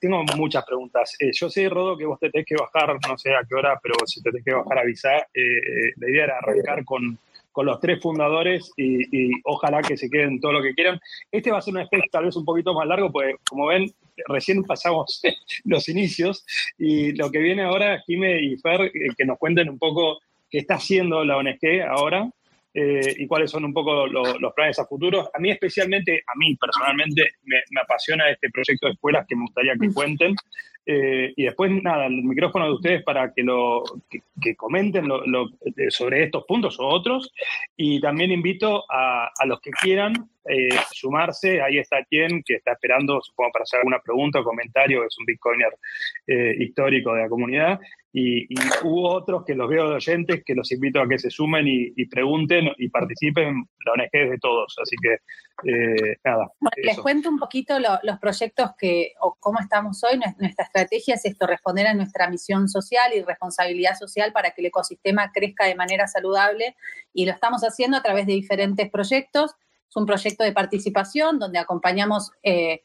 tengo muchas preguntas. Eh, yo sé, Rodo, que vos te tenés que bajar, no sé a qué hora, pero si te tenés que bajar, avisar. Eh, la idea era arrancar con, los tres fundadores y, ojalá que se queden todo lo que quieran. Este va a ser un especie tal vez un poquito más largo, porque como ven, recién pasamos los inicios y lo que viene ahora, Jime y Fer, que nos cuenten un poco qué está haciendo la ONG ahora eh, y cuáles son un poco los planes a futuro. A mí especialmente, a mí personalmente, me, apasiona este proyecto de escuelas que me gustaría que cuenten. Eh, y después, nada, el micrófono de ustedes para que, lo, que, comenten sobre estos puntos o otros. Y también invito a, a los que quieran eh, sumarse. Ahí está quien que está esperando, supongo, para hacer alguna pregunta o comentario. Es un Bitcoiner histórico de la comunidad y, hubo otros que los veo de oyentes que los invito a que se sumen y, pregunten y participen. La ONG es de todos, así que eh, nada. les cuento un poquito los proyectos que, o cómo estamos hoy. Nuestra estrategia es esto, responder a nuestra misión social y responsabilidad social para que el ecosistema crezca de manera saludable y lo estamos haciendo a través de diferentes proyectos. Es un proyecto de participación donde acompañamos eh,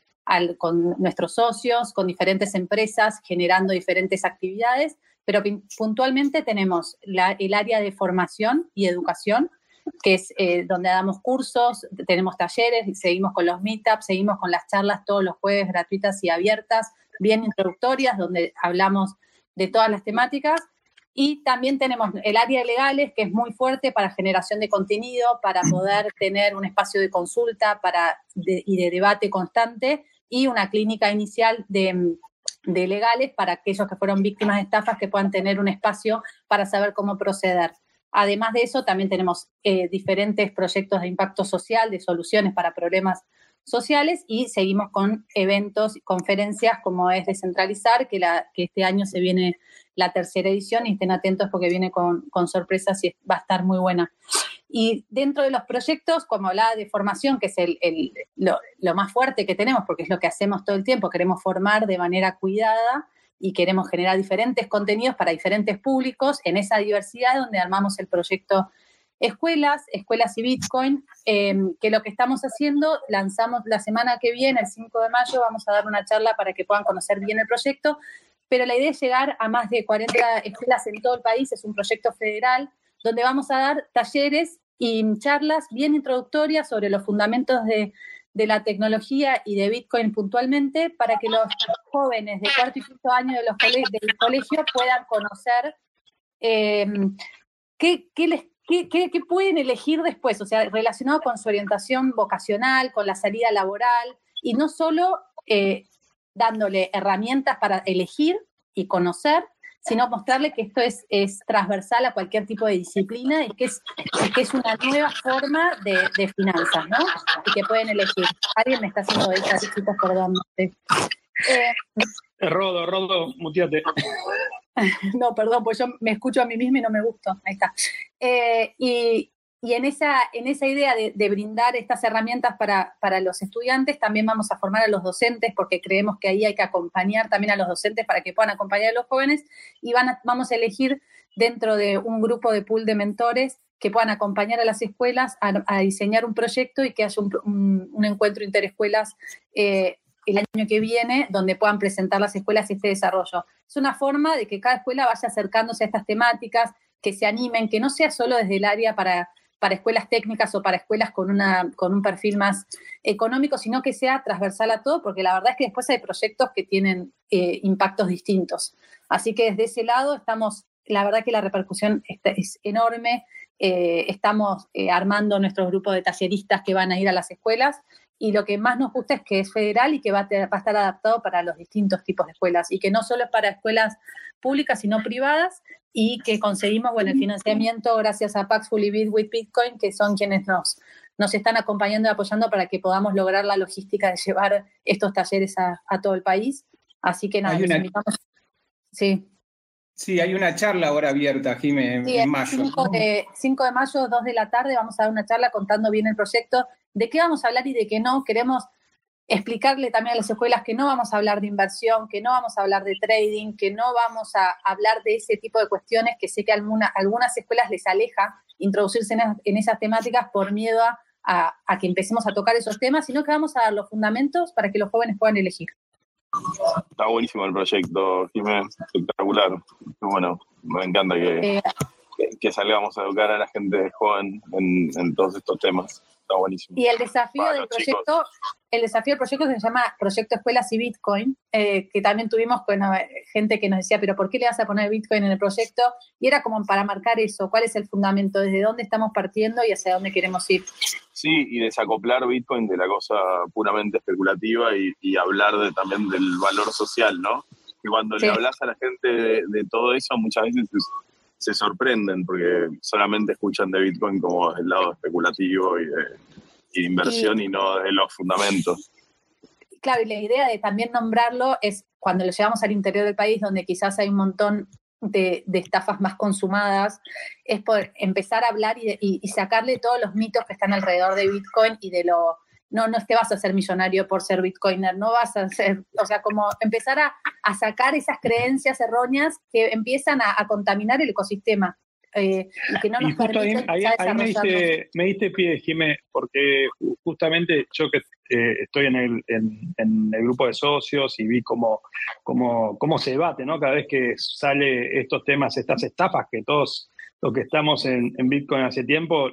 con nuestros socios, con diferentes empresas, generando diferentes actividades, pero puntualmente tenemos el área de formación y educación, que es eh, donde damos cursos, tenemos talleres, seguimos con los meetups, seguimos con las charlas todos los jueves gratuitas y abiertas, bien introductorias, donde hablamos de todas las temáticas. Y también tenemos el área de legales, que es muy fuerte para generación de contenido, para poder tener un espacio de consulta para y de debate constante y una clínica inicial de, de legales para aquellos que fueron víctimas de estafas que puedan tener un espacio para saber cómo proceder. Además de eso, también tenemos eh, diferentes proyectos de impacto social, de soluciones para problemas sociales y seguimos con eventos, conferencias como es Descentralizar, que, que este año se viene la tercera edición y estén atentos porque viene con, con sorpresas y va a estar muy buena. Y dentro de los proyectos, como hablaba de formación, que es el, lo, más fuerte que tenemos, porque es lo que hacemos todo el tiempo, queremos formar de manera cuidada, y queremos generar diferentes contenidos para diferentes públicos en esa diversidad donde armamos el proyecto Escuelas, Escuelas y Bitcoin, em, que lo que estamos haciendo, lanzamos la semana que viene, el 5 de mayo, vamos a dar una charla para que puedan conocer bien el proyecto, pero la idea es llegar a más de 40 escuelas en todo el país, es un proyecto federal, donde vamos a dar talleres y charlas bien introductorias sobre los fundamentos de de la tecnología y de Bitcoin puntualmente para que los jóvenes de cuarto y quinto año de los del colegio puedan conocer em, qué, les, qué, pueden elegir después, o sea, relacionado con su orientación vocacional, con la salida laboral, y no solo eh, dándole herramientas para elegir y conocer, sino mostrarle que esto es, es transversal a cualquier tipo de disciplina y que es, que es una nueva forma de, de, finanzas, ¿no? Y que pueden elegir. Alguien me está haciendo estas chicos, perdón. Eh, Rodo, Rodo, muteate. No, perdón, pues yo me escucho a mí misma y no me gusta. Ahí está. Eh, y, y en esa, en esa idea de, brindar estas herramientas para, para, los estudiantes, también vamos a formar a los docentes, porque creemos que ahí hay que acompañar también a los docentes para que puedan acompañar a los jóvenes, y van vamos a elegir dentro de un grupo de pool de mentores que puedan acompañar a las escuelas a, diseñar un proyecto y que haya un, un, encuentro interescuelas eh, el año que viene, donde puedan presentar las escuelas este desarrollo. Es una forma de que cada escuela vaya acercándose a estas temáticas, que se animen, que no sea solo desde el área para para escuelas técnicas o para escuelas con, una, con un perfil más económico, sino que sea transversal a todo, porque la verdad es que después hay proyectos que tienen eh, impactos distintos. Así que desde ese lado estamos, la verdad que la repercusión es enorme. Eh, estamos eh, armando nuestro grupo de talleristas que van a ir a las escuelas y lo que más nos gusta es que es federal y que va a, va a, estar adaptado para los distintos tipos de escuelas y que no solo es para escuelas públicas, sino privadas y que conseguimos bueno, el financiamiento gracias a Pax Fully Bit with Bitcoin, que son quienes nos, nos están acompañando y apoyando para que podamos lograr la logística de llevar estos talleres a, a todo el país. Así que nada, una... invitamos. Sí. Sí, hay una charla ahora abierta, Jimé, en mayo. 5 de, 5 de mayo, 2 de la tarde, vamos a dar una charla contando bien el proyecto, de qué vamos a hablar y de qué no. Queremos explicarle también a las escuelas que no vamos a hablar de inversión, que no vamos a hablar de trading, que no vamos a hablar de ese tipo de cuestiones que sé que a algunas escuelas les aleja introducirse en, esas temáticas por miedo a, que empecemos a tocar esos temas, sino que vamos a dar los fundamentos para que los jóvenes puedan elegir. Está buenísimo el proyecto, Jiménez, espectacular. Bueno, me encanta que, eh, salgamos a educar a la gente joven en todos estos temas. Está buenísimo. Y el desafío del proyecto, el desafío del proyecto se llama Proyecto Escuelas y Bitcoin, eh, que también tuvimos con gente que nos decía, pero ¿por qué le vas a poner Bitcoin en el proyecto? Y era como para marcar eso, cuál es el fundamento, desde dónde estamos partiendo y hacia dónde queremos ir. Sí, y desacoplar Bitcoin de la cosa puramente especulativa y, hablar de, también del valor social, ¿no? Que cuando le hablas a la gente de, todo eso, muchas veces se sorprenden porque solamente escuchan de Bitcoin como el lado especulativo y de, inversión y, no de los fundamentos. Claro, y la idea de también nombrarlo es cuando lo llevamos al interior del país, donde quizás hay un montón de, estafas más consumadas, es por empezar a hablar y, y, sacarle todos los mitos que están alrededor de Bitcoin y de lo no, no te vas a ser millonario por ser bitcoiner, no vas a ser, o sea, como empezar a, sacar esas creencias erróneas que empiezan a, contaminar el ecosistema. eh, y que no nos justo ahí, me, diste, pie, Jimé, porque justamente yo que eh, estoy en el, en, el grupo de socios y vi cómo, cómo, cómo se debate, ¿no? Cada vez que sale estos temas, estas estafas que todos los que estamos en, Bitcoin hace tiempo,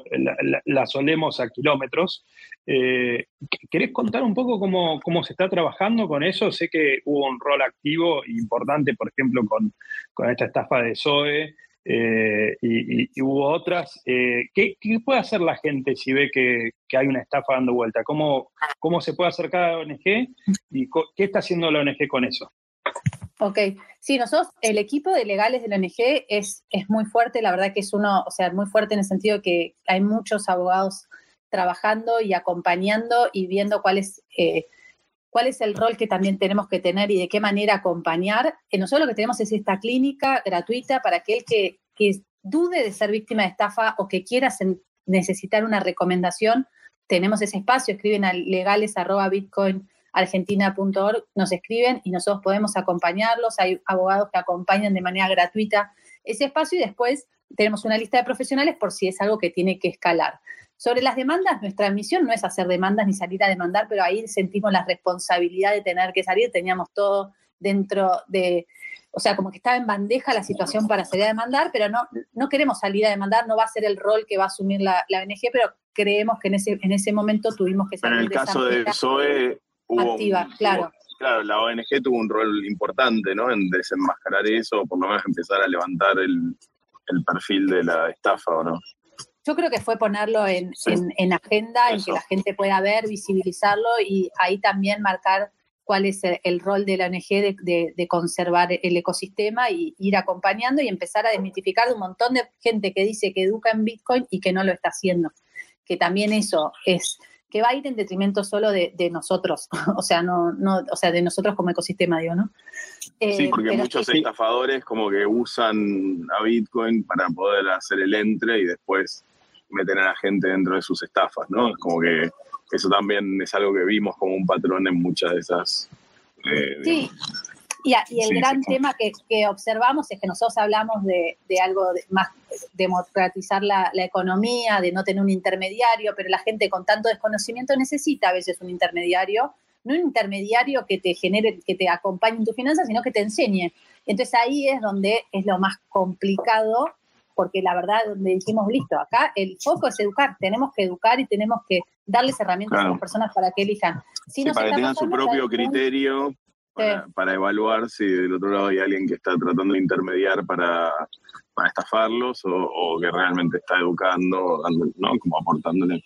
la, solemos a kilómetros. Eh, ¿Querés contar un poco cómo, cómo, se está trabajando con eso? Sé que hubo un rol activo importante, por ejemplo, con, con esta estafa de Zoe. Eh, y, hubo otras. Eh, ¿qué, puede hacer la gente si ve que, hay una estafa dando vuelta? ¿Cómo, ¿Cómo se puede acercar a la ONG y qué está haciendo la ONG con eso? Ok, sí, nosotros, el equipo de legales de la ONG es, es muy fuerte, la verdad que es uno, o sea, muy fuerte en el sentido que hay muchos abogados trabajando y acompañando y viendo cuál es, eh, cuál es el rol que también tenemos que tener y de qué manera acompañar. Eh, nosotros lo que tenemos es esta clínica gratuita para aquel que, que dude de ser víctima de estafa o que quiera necesitar una recomendación. Tenemos ese espacio, escriben a legales.bitcoin argentina.org, nos escriben y nosotros podemos acompañarlos. Hay abogados que acompañan de manera gratuita ese espacio y después tenemos una lista de profesionales por si es algo que tiene que escalar. Sobre las demandas, nuestra misión no es hacer demandas ni salir a demandar, pero ahí sentimos la responsabilidad de tener que salir. Teníamos todo dentro de, o sea, como que estaba en bandeja la situación para salir a demandar, pero no, no queremos salir a demandar, no va a ser el rol que va a asumir la, ONG, pero creemos que en ese, en ese momento tuvimos que salir. en el caso de PSOE, activa, claro. claro, la ONG tuvo un rol importante, ¿no? En desenmascarar eso, o por lo menos empezar a levantar el, perfil de la estafa, ¿o no? Yo creo que fue ponerlo en, agenda, en que la gente pueda ver, visibilizarlo y ahí también marcar cuál es el, rol de la ONG de, conservar el ecosistema y ir acompañando y empezar a desmitificar de un montón de gente que dice que educa en Bitcoin y que no lo está haciendo. Que también eso es que va a ir en detrimento solo de, nosotros, o sea, no, no, o sea, de nosotros como ecosistema, digo, ¿no? sí, eh, porque muchos estafadores como que usan a Bitcoin para poder hacer el entre y después meter a la gente dentro de sus estafas, ¿no? Es como que eso también es algo que vimos como un patrón en muchas de esas. Eh, sí, y, el gran tema que, observamos es que nosotros hablamos de, algo de más democratizar la, economía, de no tener un intermediario, pero la gente con tanto desconocimiento necesita a veces un intermediario, no un intermediario que te genere, que te acompañe en tu finanzas, sino que te enseñe. Entonces ahí es donde es lo más complicado, porque la verdad, donde dijimos, listo, acá el foco es educar, tenemos que educar y tenemos que darles herramientas a las personas para que elijan. Si para que tengan su propio criterio para, evaluar si del otro lado hay alguien que está tratando de intermediar para, estafarlos o, que realmente está educando, ¿no? Como aportándole.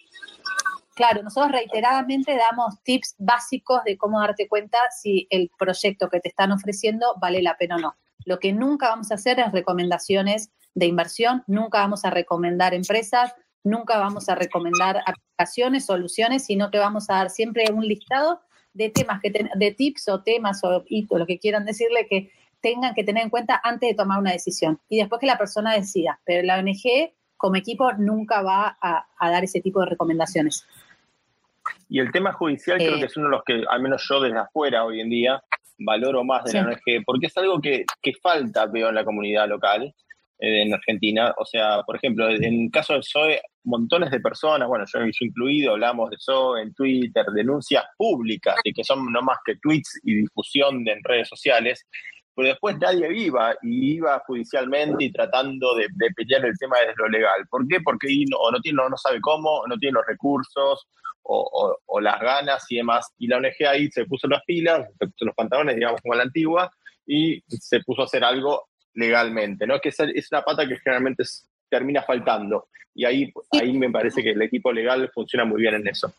Claro, nosotros reiteradamente damos tips básicos de cómo darte cuenta si el proyecto que te están ofreciendo vale la pena o no. Lo que nunca vamos a hacer es recomendaciones de inversión, nunca vamos a recomendar empresas, nunca vamos a recomendar aplicaciones, soluciones, sino que vamos a dar siempre un listado de temas, que de tips o temas o lo que quieran decirle que tengan que tener en cuenta antes de tomar una decisión y después que la persona decida. Pero la ONG como equipo nunca va a, dar ese tipo de recomendaciones. Y el tema judicial creo eh. que es uno de los que, al menos yo desde afuera hoy en día, valoro más de la ONG, porque es algo que, que, falta, veo, en la comunidad local. Eh, en Argentina. O sea, por ejemplo, en el caso del PSOE, montones de personas, bueno, yo, incluido, hablamos de PSOE en Twitter, denuncias públicas, y que son no más que tweets y difusión de, en redes sociales, pero después nadie viva y iba judicialmente y tratando de, pelear el tema desde lo legal. ¿Por qué? Porque no, o sabe cómo, no tiene los recursos o, o, las ganas y demás. Y la ONG ahí se puso las pilas, se puso los pantalones, digamos, como la antigua, y se puso a hacer algo legalmente, ¿no? Que es, es una pata que generalmente termina faltando. Y ahí, ahí me parece que el equipo legal funciona muy bien en eso.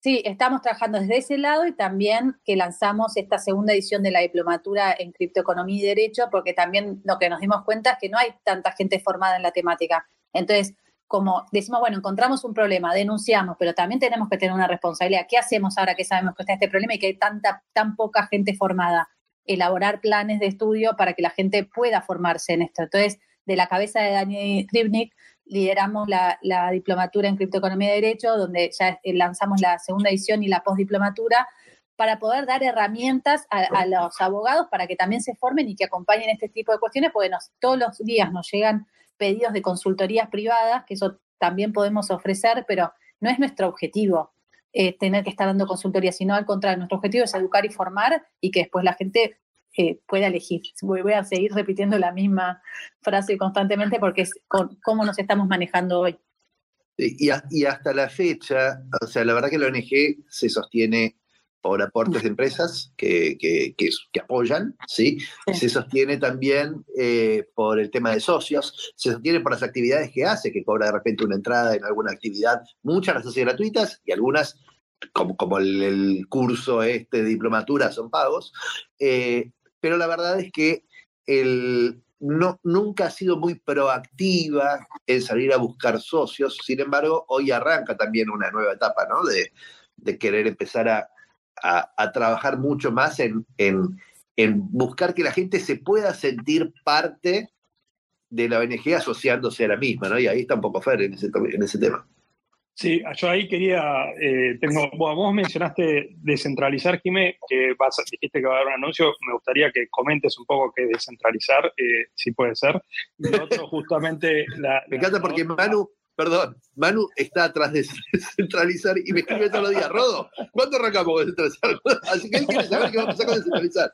Sí, estamos trabajando desde ese lado y también que lanzamos esta segunda edición de la diplomatura en criptoeconomía y derecho, porque también lo que nos dimos cuenta es que no hay tanta gente formada en la temática. Entonces, como decimos, bueno, encontramos un problema, denunciamos, pero también tenemos que tener una responsabilidad. ¿Qué hacemos ahora que sabemos que está este problema y que hay tanta, tan poca gente formada? Elaborar planes de estudio para que la gente pueda formarse en esto. Entonces, de la cabeza de Daniel Krivnik, lideramos la, diplomatura en criptoeconomía de derecho, donde ya eh, lanzamos la segunda edición y la postdiplomatura, para poder dar herramientas a, los abogados para que también se formen y que acompañen este tipo de cuestiones, porque todos los días nos llegan pedidos de consultorías privadas, que eso también podemos ofrecer, pero no es nuestro objetivo eh, tener que estar dando consultoría, sino al contrario, nuestro objetivo es educar y formar y que después la gente eh, pueda elegir. Voy, a seguir repitiendo la misma frase constantemente porque es cómo nos estamos manejando hoy. Y, hasta la fecha, o sea, la verdad que la ONG se sostiene por aportes de empresas que, que, que, apoyan, ¿sí? Se sostiene también eh, por el tema de socios, se sostiene por las actividades que hace, que cobra de repente una entrada en alguna actividad, muchas las hace gratuitas y algunas, como, como el, curso este de diplomatura, son pagos. Eh, pero la verdad es que el, no, nunca ha sido muy proactiva en salir a buscar socios, sin embargo, hoy arranca también una nueva etapa, ¿no? De, de querer empezar a, a, trabajar mucho más en, en, buscar que la gente se pueda sentir parte de la ONG asociándose a la misma, ¿no? Y ahí está un poco Fer en ese, en ese tema. Sí, yo ahí quería, eh, tengo, vos mencionaste descentralizar, Jimé, que vas, dijiste que va a haber un anuncio, me gustaría que comentes un poco qué descentralizar, eh, si puede ser. Justamente... La, me encanta porque Manu, perdón, Manu está atrás de descentralizar y me escribe todos los días, Rodo, ¿cuándo arrancamos con descentralizar? Así que él quiere saber qué va a pasar con descentralizar.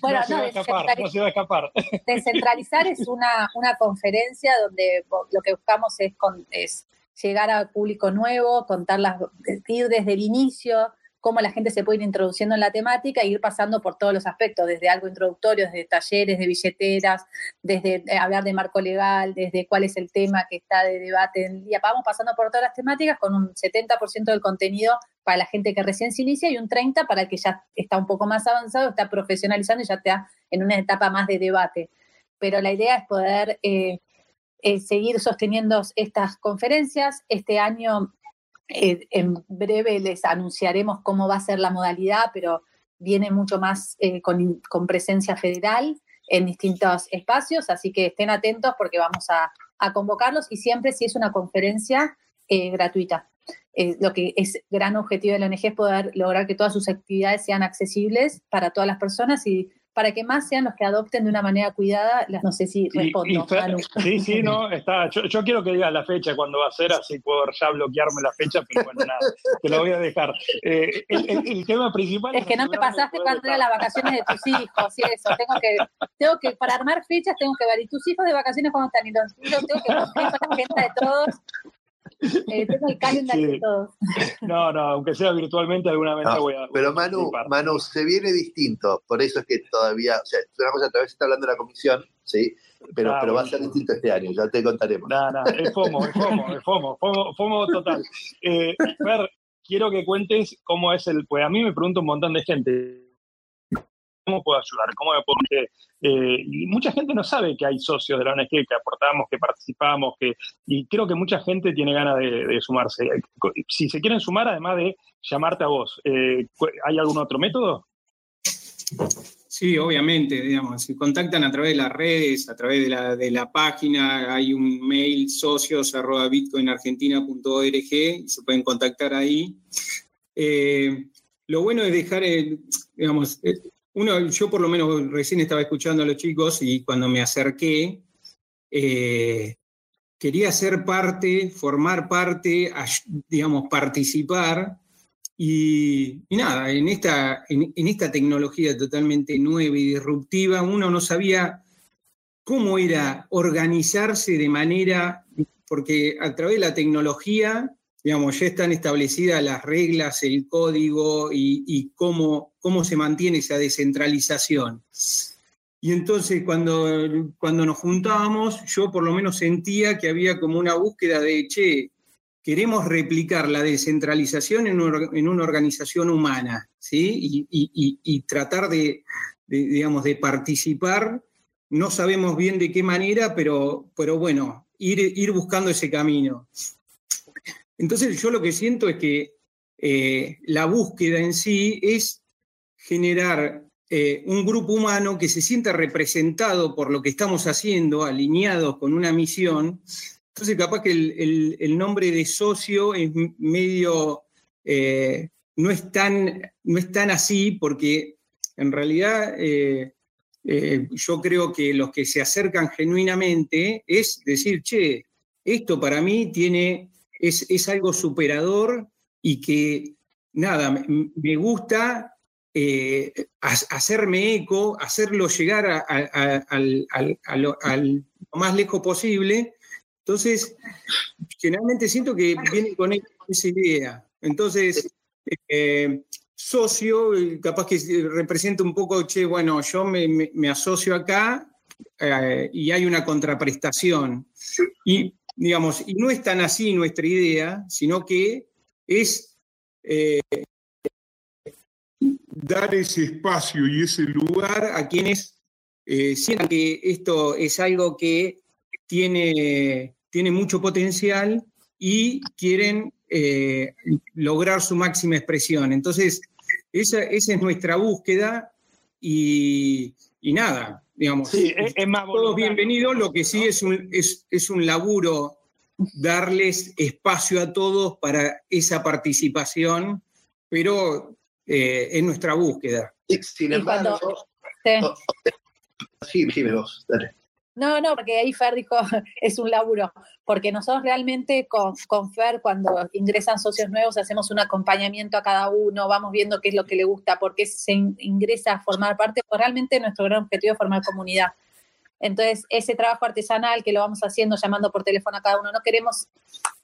Bueno, no, se, va a escapar, no se va a escapar. Descentralizar es una, una conferencia donde lo que buscamos es, con, es llegar al público nuevo, contarlas, ir desde el inicio, cómo la gente se puede ir introduciendo en la temática e ir pasando por todos los aspectos, desde algo introductorio, desde talleres de billeteras, desde eh, hablar de marco legal, desde cuál es el tema que está de debate en el día. Vamos pasando por todas las temáticas con un 70% del contenido para la gente que recién se inicia y un 30% para el que ya está un poco más avanzado, está profesionalizando y ya está en una etapa más de debate. Pero la idea es poder eh, eh, seguir sosteniendo estas conferencias. Este año eh, en breve les anunciaremos cómo va a ser la modalidad, pero viene mucho más eh, con, presencia federal en distintos espacios, así que estén atentos porque vamos a, convocarlos y siempre si es una conferencia eh, gratuita. lo que es gran objetivo de la ONG es poder lograr que todas sus actividades sean accesibles para todas las personas y para que más sean los que adopten de una manera cuidada. No sé si respondo. sí, sí, no, está. Yo, quiero que digas la fecha cuando va a ser, así puedo ya bloquearme la fecha, pero bueno, nada, te lo voy a dejar. Eh, el, tema principal es, que no me pasaste cuando eran las vacaciones de tus hijos y eso. Tengo que, tengo que, para armar fechas, tengo que ver. ¿Y tus hijos de vacaciones cuando están? Y los tengo que con la agenda de todos eh, tengo el calendario de todos. No, no, aunque sea virtualmente, alguna vez voy a. Pero Manu, Manu, se viene distinto. Por eso es que todavía, o sea, una cosa, todavía se está hablando de la comisión, ¿sí? Pero, ah, pero va a ser distinto este año, ya te contaremos. No, no, es FOMO, es FOMO, es FOMO, FOMO, FOMO total. Eh, Fer, quiero que cuentes cómo es el. Pues a mí me pregunta un montón de gente ¿Cómo puedo ayudar? ¿Cómo me puedo eh, y mucha gente no sabe que hay socios de la ONG, que aportamos, que participamos, que, y creo que mucha gente tiene ganas de, sumarse. Si se quieren sumar, además de llamarte a vos, eh, ¿hay algún otro método? Sí, obviamente, digamos, si contactan a través de las redes, a través de la, página, hay un mail socios arroba bitcoinargentina.org y se pueden contactar ahí. Eh, lo bueno es dejar, digamos, uno, yo por lo menos recién estaba escuchando a los chicos y cuando me acerqué, eh, quería ser parte, formar parte, digamos, participar. Y, nada, en esta, en, esta tecnología totalmente nueva y disruptiva, uno no sabía cómo era organizarse de manera, porque a través de la tecnología digamos, ya están establecidas las reglas, el código y, cómo, cómo, se mantiene esa descentralización. Y entonces cuando, cuando nos juntábamos, yo por lo menos sentía que había como una búsqueda de, che, queremos replicar la descentralización en una, organización humana, ¿sí? Y, tratar de, digamos, de participar, no sabemos bien de qué manera, pero, pero bueno, ir, ir buscando ese camino. Entonces yo lo que siento es que eh, la búsqueda en sí es generar eh, un grupo humano que se sienta representado por lo que estamos haciendo, alineados con una misión. Entonces capaz que el, nombre de socio es medio, eh, no, es tan, no es tan así porque en realidad yo creo que los que se acercan genuinamente es decir, che, esto para mí tiene, es, algo superador y que, nada, me, gusta eh, hacerme eco, hacerlo llegar a, lo, más lejos posible. Entonces, generalmente siento que viene con esa idea. Entonces, eh, socio, capaz que representa un poco, che, bueno, yo me, asocio acá eh, y hay una contraprestación. Y, digamos, y no es tan así nuestra idea, sino que es eh, dar ese espacio y ese lugar a quienes eh, sientan que esto es algo que tiene, tiene mucho potencial y quieren lograr su máxima expresión. Entonces, esa, es nuestra búsqueda y, nada, digamos. Sí, es, más todos bienvenidos, lo que sí es, un, es, un laburo darles espacio a todos para esa participación, pero eh, es nuestra búsqueda. Sin embargo, sí, vos, dale. No, no, porque ahí Fer dijo, es un laburo, porque nosotros realmente con, con, Fer, cuando ingresan socios nuevos, hacemos un acompañamiento a cada uno, vamos viendo qué es lo que le gusta, por qué se ingresa a formar parte, pues realmente nuestro gran objetivo es formar comunidad. Entonces, ese trabajo artesanal que lo vamos haciendo, llamando por teléfono a cada uno, no queremos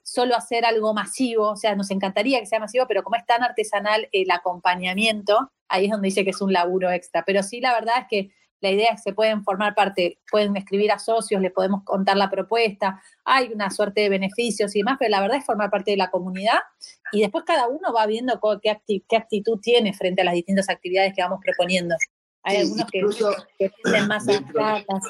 solo hacer algo masivo, o sea, nos encantaría que sea masivo, pero como es tan artesanal el acompañamiento, ahí es donde dice que es un laburo extra. Pero sí, la verdad es que la idea es que se pueden formar parte, pueden escribir a socios, les podemos contar la propuesta, hay una suerte de beneficios y demás, pero la verdad es formar parte de la comunidad y después cada uno va viendo qué, actitud tiene frente a las distintas actividades que vamos proponiendo. Hay algunos que, tienen más abstractas.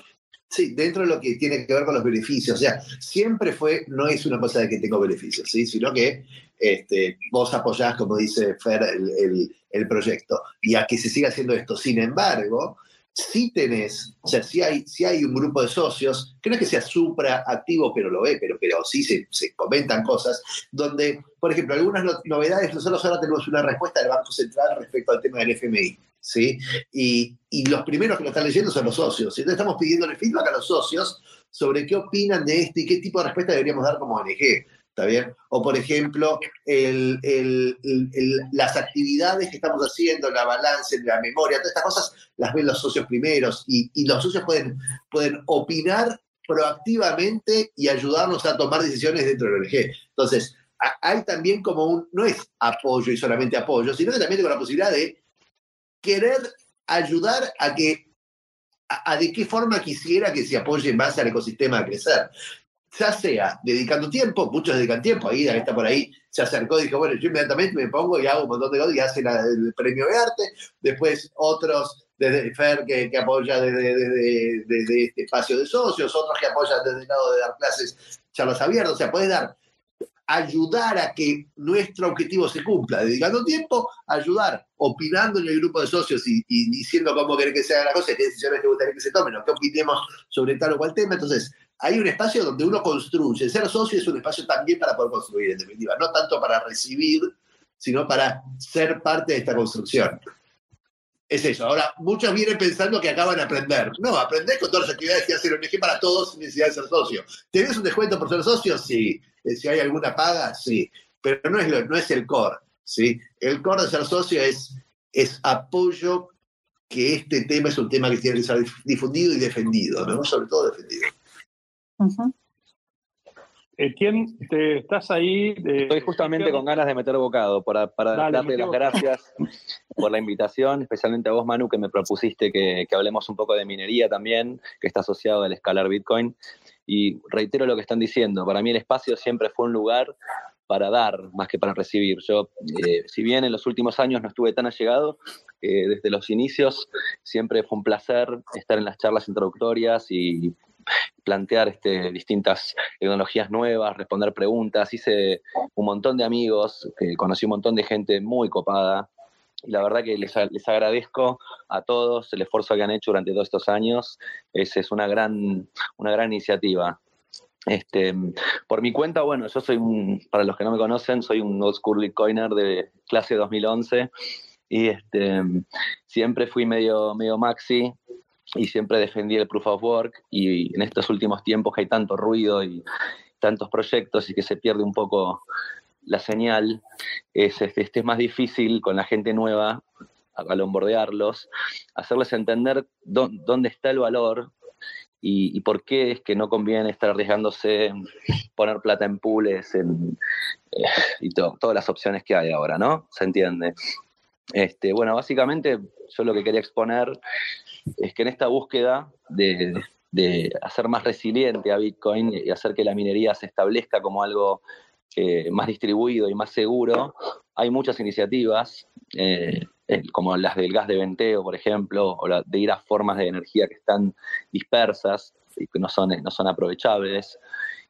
Sí, dentro de lo que tiene que ver con los beneficios. O sea, siempre fue, no es una cosa de que tengo beneficios, ¿sí? sino que este, vos apoyás, como dice Fer, el, el, proyecto y a que se siga haciendo esto. Sin embargo, si tenés, o sea, si hay, si hay un grupo de socios, que no es que sea supra activo, pero lo ve, pero, pero sí se, comentan cosas, donde, por ejemplo, algunas novedades, nosotros ahora tenemos una respuesta del Banco Central respecto al tema del FMI, ¿sí? Y, y los primeros que lo están leyendo son los socios. Entonces estamos pidiéndole feedback a los socios sobre qué opinan de esto y qué tipo de respuesta deberíamos dar como ONG. ¿Está bien? O, por ejemplo, las actividades que estamos haciendo, la balance, la memoria, todas estas cosas las ven los socios primeros y, los socios pueden, opinar proactivamente y ayudarnos a tomar decisiones dentro de la ONG. Entonces, hay también como un, no es apoyo y solamente apoyo, sino que también tengo la posibilidad de querer ayudar a que, a, de qué forma quisiera que se apoye base al ecosistema a crecer ya sea dedicando tiempo, muchos dedican tiempo, ahí está por ahí, se acercó y dijo, bueno, yo inmediatamente me pongo y hago un montón de cosas y hace el premio de arte, después otros desde FER que, apoya desde, este espacio de socios, otros que apoyan desde el lado de dar clases, charlas abiertas, o sea, puedes dar, ayudar a que nuestro objetivo se cumpla, dedicando tiempo, ayudar, opinando en el grupo de socios y, diciendo cómo querés que se haga la cosa, qué decisiones te gustaría que se tomen, o qué opinemos sobre tal o cual tema, entonces hay un espacio donde uno construye. Ser socio es un espacio también para poder construir, en definitiva. No tanto para recibir, sino para ser parte de esta construcción. Es eso. Ahora, muchos vienen pensando que acaban de aprender. No, aprender con todas las actividades que hace el ONG para todos sin necesidad de ser socio. ¿Tienes un descuento por ser socio? Sí. Eh, si hay alguna paga, sí. Pero no es, lo, no es el core. ¿sí? El core de ser socio es, es apoyo que este tema es un tema que tiene que ser difundido y defendido, ¿no? sobre todo defendido. ¿Quién te, estás ahí? Estoy justamente con ganas de meter bocado para, para darte las gracias por la invitación, especialmente a vos, Manu, que me propusiste que, hablemos un poco de minería también, que está asociado al escalar Bitcoin. Y reitero lo que están diciendo, para mí el espacio siempre fue un lugar para dar más que para recibir. Yo, eh, si bien en los últimos años no estuve tan allegado, eh, desde los inicios siempre fue un placer estar en las charlas introductorias y plantear este, distintas tecnologías nuevas, responder preguntas. Hice un montón de amigos, conocí un montón de gente muy copada. Y la verdad que les, agradezco a todos el esfuerzo que han hecho durante todos estos años. Es, es una, gran, una gran iniciativa. Este, por mi cuenta, bueno, yo soy un, para los que no me conocen, soy un old school Bitcoiner de clase 2011 y este, siempre fui medio, medio maxi, y siempre defendí el proof of work y en estos últimos tiempos que hay tanto ruido y tantos proyectos y que se pierde un poco la señal, es, este, es más difícil con la gente nueva al bombardearlos, hacerles entender dónde está el valor y, por qué es que no conviene estar arriesgándose, poner plata en pools en, eh, y todas las opciones que hay ahora, ¿no? ¿Se entiende? Este, bueno, básicamente yo lo que quería exponer es que en esta búsqueda de, hacer más resiliente a Bitcoin y hacer que la minería se establezca como algo eh, más distribuido y más seguro, hay muchas iniciativas, eh, como las del gas de venteo, por ejemplo, o de ir a formas de energía que están dispersas y que no son, no son aprovechables.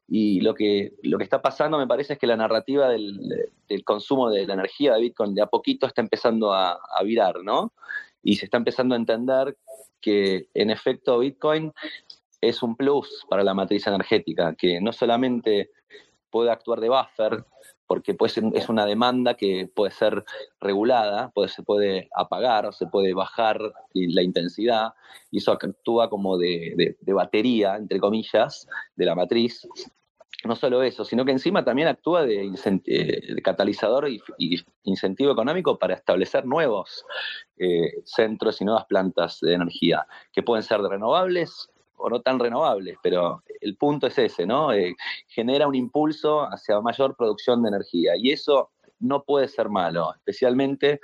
Y lo que, lo que está pasando, me parece, es que la narrativa del, consumo de la energía de Bitcoin de a poquito está empezando a, a virar, ¿no? Y se está empezando a entender que, en efecto, Bitcoin es un plus para la matriz energética, que no solamente puede actuar de buffer, porque es una demanda que puede ser regulada, se puede apagar se puede bajar la intensidad, y eso actúa como de, batería, entre comillas, de la matriz. No solo eso, sino que encima también actúa de, eh, catalizador y, incentivo económico para establecer nuevos eh, centros y nuevas plantas de energía, que pueden ser renovables o no tan renovables, pero el punto es ese, ¿no? Eh, genera un impulso hacia mayor producción de energía y eso no puede ser malo, especialmente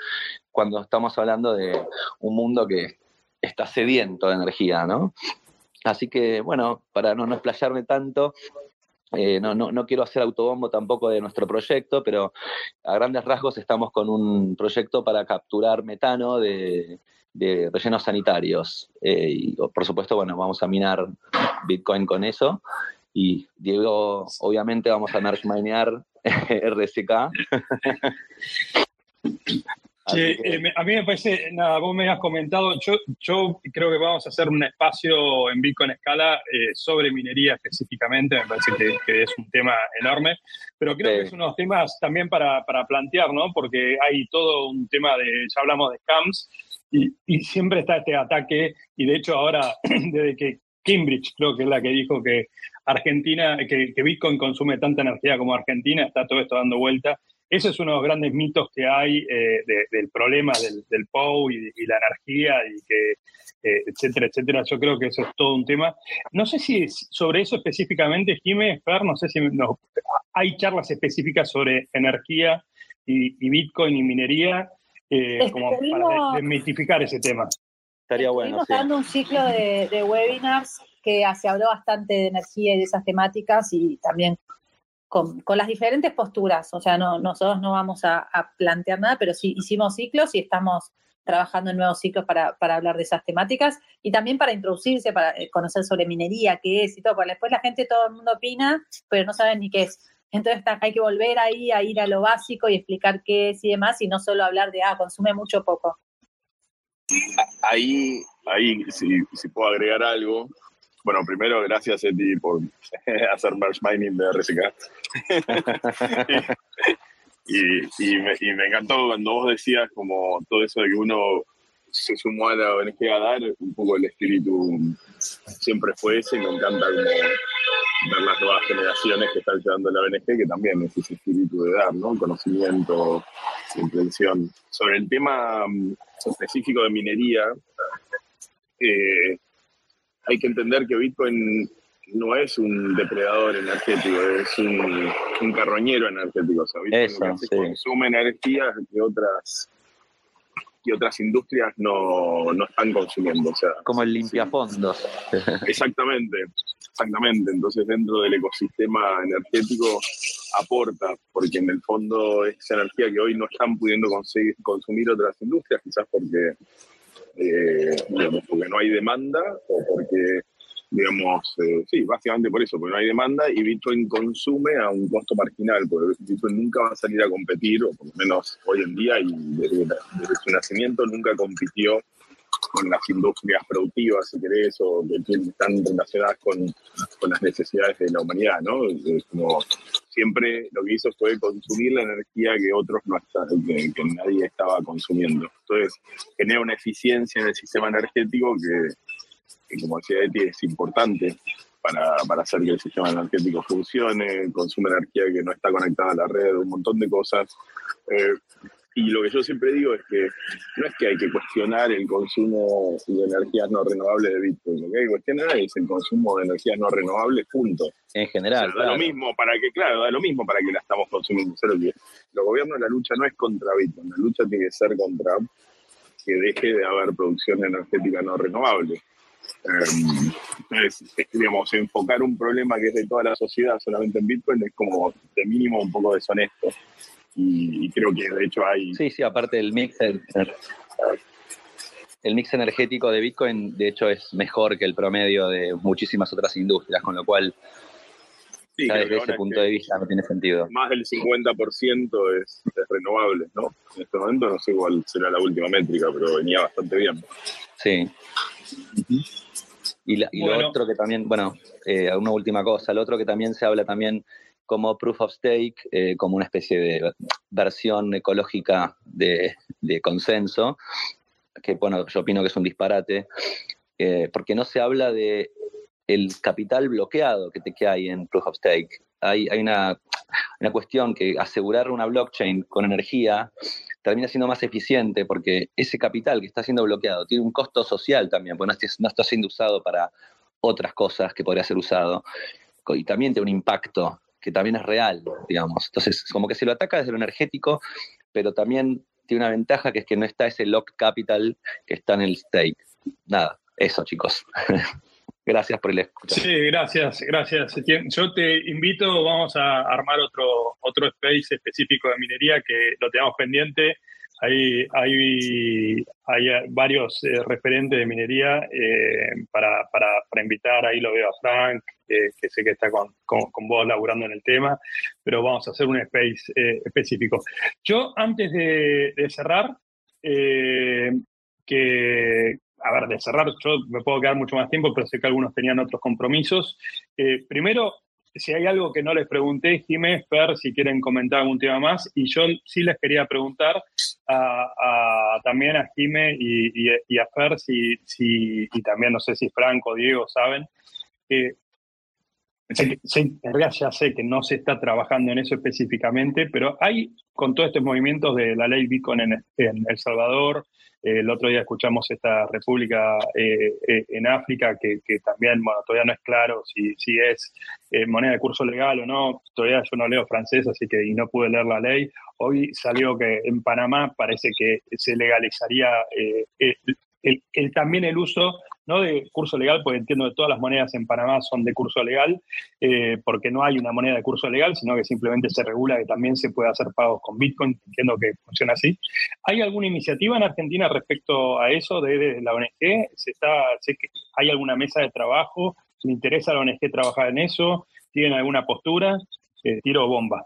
cuando estamos hablando de un mundo que está sediento de energía, ¿no? Así que, bueno, para no, no explayarme tanto, eh, no, no, no, quiero hacer autobombo tampoco de nuestro proyecto, pero a grandes rasgos estamos con un proyecto para capturar metano de, rellenos sanitarios. Eh, y por supuesto, bueno, vamos a minar Bitcoin con eso. Y Diego, obviamente vamos a merge RSK. Eh, a mí me parece, nada, vos me has comentado, yo, yo creo que vamos a hacer un espacio en Bitcoin Escala eh, sobre minería específicamente, me parece que, es un tema enorme, pero creo que es unos temas también para, para plantear, ¿no? Porque hay todo un tema de, ya hablamos de scams, y, siempre está este ataque, y de hecho ahora, desde que Cambridge creo que es la que dijo que Argentina, que, Bitcoin consume tanta energía como Argentina, está todo esto dando vuelta. Ese es uno de los grandes mitos que hay eh, del problema del, del POU y, la energía y que, eh, etcétera, etcétera. Yo creo que eso es todo un tema. No sé si sobre eso específicamente, Jiménez, Fer, no sé si hay charlas específicas sobre energía y Bitcoin y minería eh, como para desmitificar ese tema. Estaría bueno. Estamos dando un ciclo de, webinars que se habló bastante de energía y de esas temáticas y también con, las diferentes posturas. O sea, no, nosotros no vamos a, plantear nada, pero sí hicimos ciclos y estamos trabajando en nuevos ciclos para, para, hablar de esas temáticas y también para introducirse, para eh, conocer sobre minería, qué es y todo, porque después la gente, todo el mundo opina, pero no saben ni qué es. Entonces hay que volver ahí a ir a lo básico y explicar qué es y demás, y no solo hablar de, ah, consume mucho poco. Ahí, ahí si, puedo agregar algo. Bueno, primero, gracias, Eti, por hacer merge mining de RSK. y, me, y me encantó cuando vos decías como todo eso de que uno se sumó a la ONG a dar, un poco el espíritu siempre fue ese, y me encanta como ver las nuevas generaciones que están llevando la ONG, que también es ese espíritu de dar, ¿no? Conocimiento, intención. Sobre el tema mm, específico de minería, eh, hay que entender que Bitcoin no es un depredador energético, es un, carroñero energético. O sea, Bitcoin consume energía que otras y otras industrias no, no están consumiendo. O sea, Como el limpiafondos. Exactamente, exactamente. Entonces dentro del ecosistema energético aporta, porque en el fondo es energía que hoy no están pudiendo conseguir, consumir otras industrias, quizás porque, eh, porque no hay demanda o porque digamos, eh, sí, básicamente por eso, porque no hay demanda y Bitcoin consume a un costo marginal, porque Bitcoin nunca va a salir a competir, o por lo menos hoy en día y desde, su nacimiento nunca compitió con las industrias productivas, si querés, o que están relacionadas con, con las necesidades de la humanidad, ¿no? como siempre lo que hizo fue consumir la energía que otros no estaban, que, nadie estaba consumiendo. Entonces, genera una eficiencia en el sistema energético que como decía Eti, es importante para, hacer que el sistema energético funcione, consume energía que no está conectada a la red, un montón de cosas. Eh, y lo que yo siempre digo es que no es que hay que cuestionar el consumo de energías no renovables de Bitcoin, lo que hay que cuestionar es el consumo de energías no renovables, punto. En general. da lo mismo para que, claro, da lo mismo para que la estamos consumiendo. Solo que los gobiernos, la lucha no es contra Bitcoin, la lucha tiene que ser contra que deje de haber producción energética no renovable. Em, entonces, digamos, enfocar un problema que es de toda la sociedad solamente en Bitcoin es como de mínimo un poco deshonesto. Y, creo que de hecho hay... Sí, sí, aparte del mix, el, mix energético de Bitcoin de hecho es mejor que el promedio de muchísimas otras industrias, con lo cual desde ese punto de vista no tiene sentido. Más del 50% es, es renovable, ¿no? En este momento no sé cuál será la última métrica, pero venía bastante bien. Sí. Y, lo otro que también, bueno, eh, una última cosa, lo otro que también se habla también como proof of stake, eh, como una especie de versión ecológica de, consenso, que bueno, yo opino que es un disparate, eh, porque no se habla de el capital bloqueado que, te, que hay en proof of stake. Hay, hay una, una cuestión que asegurar una blockchain con energía termina siendo más eficiente porque ese capital que está siendo bloqueado tiene un costo social también, porque no está, siendo usado para otras cosas que podría ser usado. Y también tiene un impacto que también es real, digamos. Entonces, como que se lo ataca desde lo energético, pero también tiene una ventaja que es que no está ese locked capital que está en el stake. Nada, eso, chicos. Gracias por el escucha. Sí, gracias, gracias. Yo te invito, vamos a armar otro, otro space específico de minería que lo tenemos pendiente. Hay, hay, hay varios eh, referentes de minería eh, para, para, para, invitar. Ahí lo veo a Frank, que sé que está con, con, vos laburando en el tema, pero vamos a hacer un space eh, específico. Yo, antes de, de cerrar, que, a ver, de cerrar, yo me puedo quedar mucho más tiempo, pero sé que algunos tenían otros compromisos. Eh, primero, si hay algo que no les pregunté, Jiménez, Fer, si quieren comentar algún tema más, y yo sí les quería preguntar a, también a Jimé y, a Fer, si, si, y también no sé si Franco Diego saben, eh, en realidad ya sé que no se está trabajando en eso específicamente, pero hay con todos estos movimientos de la ley Bitcoin en, en El Salvador, el otro día escuchamos esta república eh, eh, en África que, también, bueno, todavía no es claro si, si es eh, moneda de curso legal o no. Todavía yo no leo francés, así que y no pude leer la ley. Hoy salió que en Panamá parece que se legalizaría el, también el uso no de curso legal, porque entiendo que todas las monedas en Panamá son de curso legal, eh, porque no hay una moneda de curso legal, sino que simplemente se regula que también se puede hacer pagos con Bitcoin, entiendo que funciona así. ¿Hay alguna iniciativa en Argentina respecto a eso de, la ONG? ¿Se está, sé que ¿Hay alguna mesa de trabajo? ¿Le interesa a la ONG trabajar en eso? ¿Tienen alguna postura? Eh, tiro bomba.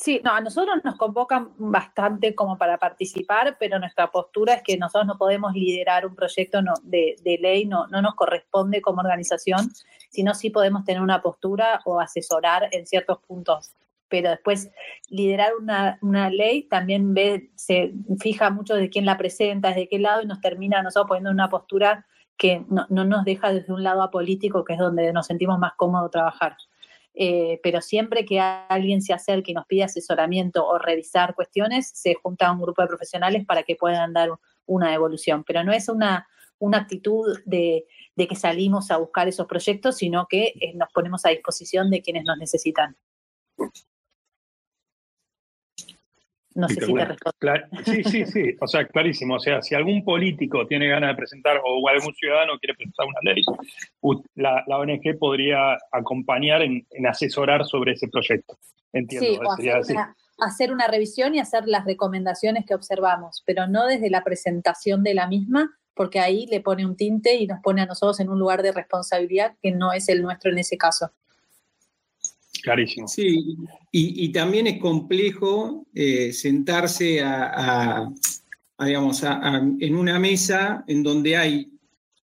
Sí, no, a nosotros nos convocan bastante como para participar, pero nuestra postura es que nosotros no podemos liderar un proyecto de, ley, no, no nos corresponde como organización, sino sí podemos tener una postura o asesorar en ciertos puntos. Pero después liderar una, ley también ve, se fija mucho de quién la presenta, desde qué lado, y nos termina nosotros poniendo una postura que no, no nos deja desde un lado apolítico, que es donde nos sentimos más cómodos trabajar. Eh, pero siempre que alguien se acerque y nos pide asesoramiento o revisar cuestiones, se junta un grupo de profesionales para que puedan dar una evolución. Pero no es una, una actitud de, de que salimos a buscar esos proyectos, sino que eh, nos ponemos a disposición de quienes nos necesitan. No sé si te respondo. Sí, sí, sí. O sea, clarísimo. O sea, si algún político tiene ganas de presentar o algún ciudadano quiere presentar una ley, la, ONG podría acompañar en, asesorar sobre ese proyecto. Entiendo. Sí, o hacer, una, hacer una revisión y hacer las recomendaciones que observamos, pero no desde la presentación de la misma, porque ahí le pone un tinte y nos pone a nosotros en un lugar de responsabilidad que no es el nuestro en ese caso. Clarísimo. Sí, y, también es complejo eh, sentarse a, digamos, en una mesa en donde hay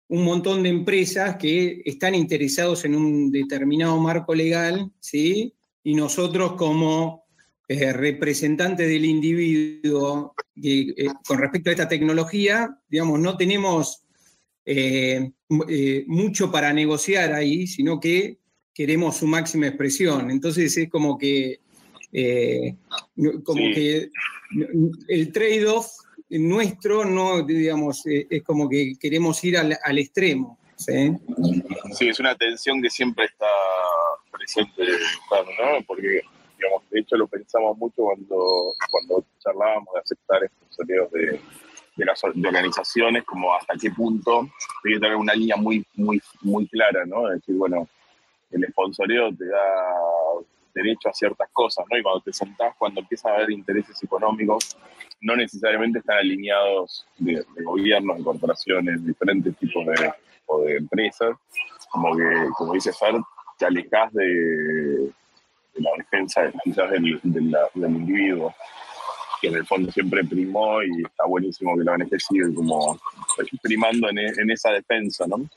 un montón de empresas que están interesados en un determinado marco legal, ¿sí? Y nosotros como eh, representantes del individuo eh, con respecto a esta tecnología, digamos, no tenemos eh, mucho para negociar ahí, sino que queremos su máxima expresión. Entonces es como que, como que el trade-off nuestro no, digamos, es como que queremos ir al, al extremo. ¿sí? sí, es una tensión que siempre está presente, ¿no? Porque digamos, de hecho lo pensamos mucho cuando, cuando charlábamos de aceptar estos sonidos de, de las organizaciones, como hasta qué punto tiene que tener una línea muy, muy, muy clara, ¿no? Es decir, bueno, el sponsoreo te da derecho a ciertas cosas, ¿no? Y cuando te sentás, cuando empieza a haber intereses económicos, no necesariamente están alineados de, gobiernos, de corporaciones, diferentes tipos de, o de empresas, como que, como dice Fer, te alejas de, la defensa quizás del, del individuo que en el fondo siempre primó y está buenísimo que la ONG sigue como primando en, en esa defensa, ¿no?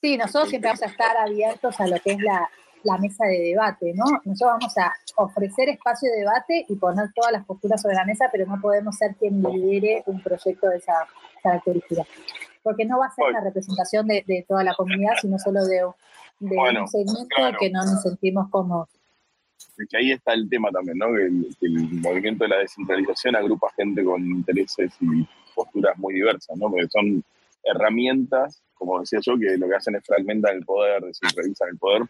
Sí, nosotros siempre vamos a estar abiertos a lo que es la, la mesa de debate, ¿no? Nosotros vamos a ofrecer espacio de debate y poner todas las posturas sobre la mesa, pero no podemos ser quien lidere un proyecto de esa característica. Porque no va a ser una representación de, de, toda la comunidad, sino solo de, de un segmento que no nos sentimos como que ahí está el tema también, ¿no? Que el, movimiento de la descentralización agrupa gente con intereses y posturas muy diversas, ¿no? Porque son herramientas, como decía yo, que lo que hacen es fragmentar el poder, descentralizar el poder,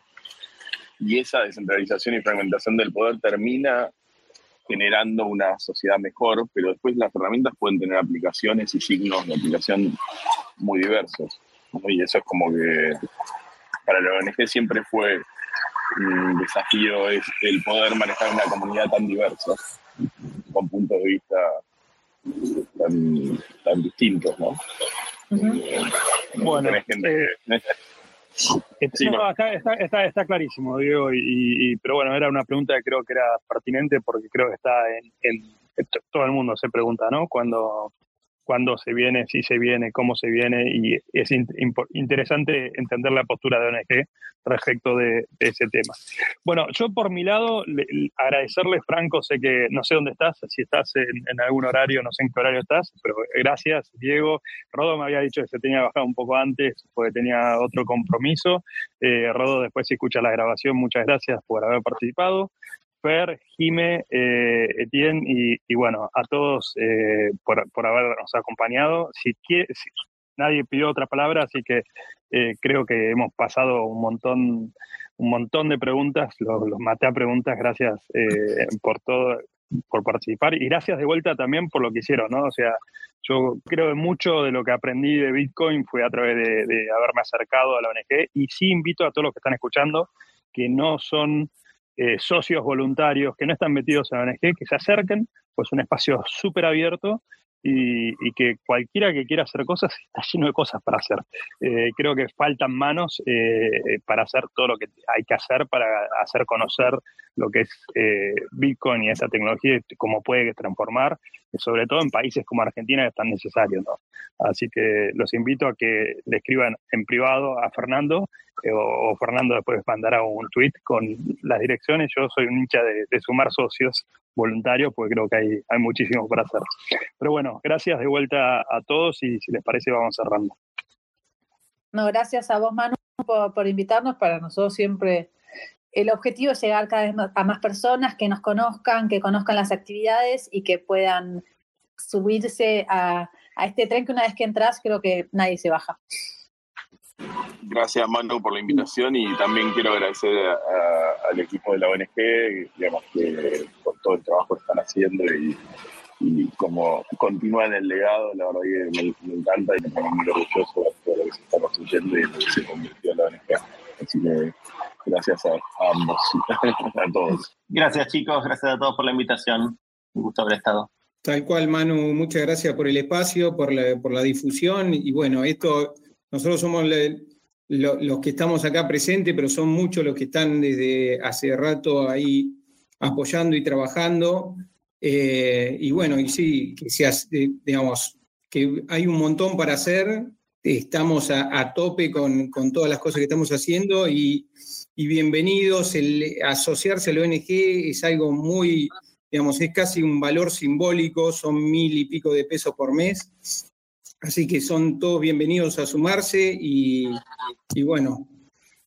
y esa descentralización y fragmentación del poder termina generando una sociedad mejor, pero después las herramientas pueden tener aplicaciones y signos de aplicación muy diversos. Y eso es como que para la ONG siempre fue un desafío es el poder manejar una comunidad tan diversa, con puntos de vista tan, distintos, ¿no? Bueno, está, está, clarísimo, Diego, y, pero bueno, era una pregunta que creo que era pertinente porque creo que está en, en todo el mundo se pregunta, ¿no? Cuando cuándo se viene, si se viene, cómo se viene, y es interesante entender la postura de ONG respecto de, ese tema. Bueno, yo por mi lado, agradecerle, Franco, sé que no sé dónde estás, si estás en, algún horario, no sé en qué horario estás, pero gracias, Diego. Rodo me había dicho que se tenía bajado un poco antes porque tenía otro compromiso. Eh, Rodo, después si escucha la grabación, muchas gracias por haber participado. Fer, Jime, eh, Etienne y, bueno, a todos eh, por, por, habernos acompañado. Si, quiere, nadie pidió otra palabra, así que eh, creo que hemos pasado un montón, un montón de preguntas, los, maté a preguntas, gracias por todo, por participar y gracias de vuelta también por lo que hicieron, ¿no? O sea, yo creo que mucho de lo que aprendí de Bitcoin fue a través de, de haberme acercado a la ONG y sí invito a todos los que están escuchando que no son eh, socios voluntarios que no están metidos en ONG, que se acerquen, pues un espacio súper abierto y, que cualquiera que quiera hacer cosas está lleno de cosas para hacer. Eh, creo que faltan manos eh, para hacer todo lo que hay que hacer para hacer conocer lo que es Bitcoin y esa tecnología, cómo puede transformar, sobre todo en países como Argentina que es tan necesario. Así que los invito a que le escriban en privado a Fernando o, Fernando después mandará un tweet con las direcciones. Yo soy un hincha de, sumar socios voluntarios porque creo que hay, hay muchísimo para hacer. Pero bueno, gracias de vuelta a todos y si les parece vamos cerrando. No, gracias a vos, Manu, por, invitarnos. Para nosotros siempre el objetivo es llegar cada vez a más personas que nos conozcan, que conozcan las actividades y que puedan subirse a este tren que una vez que entras creo que nadie se baja. Gracias, Manu, por la invitación y también quiero agradecer al equipo de la ONG, digamos, que por todo el trabajo que están haciendo y, como continúan el legado, la verdad que me, encanta y me pongo muy orgulloso de todo lo que se está construyendo y lo que se convirtió en la ONG. Así que gracias a, ambos, a todos. Gracias, chicos, gracias a todos por la invitación. Un gusto haber estado. Tal cual, Manu, muchas gracias por el espacio, por la, por la difusión y bueno, esto nosotros somos los que estamos acá presentes, pero son muchos los que están desde hace rato ahí apoyando y trabajando. Eh, y bueno, y sí, que eh, digamos, que hay un montón para hacer. Estamos a, tope con, todas las cosas que estamos haciendo y, bienvenidos. Asociarse a la ONG es algo muy, digamos, es casi un valor simbólico, son mil y pico de pesos por mes Así que son todos bienvenidos a sumarse y, bueno,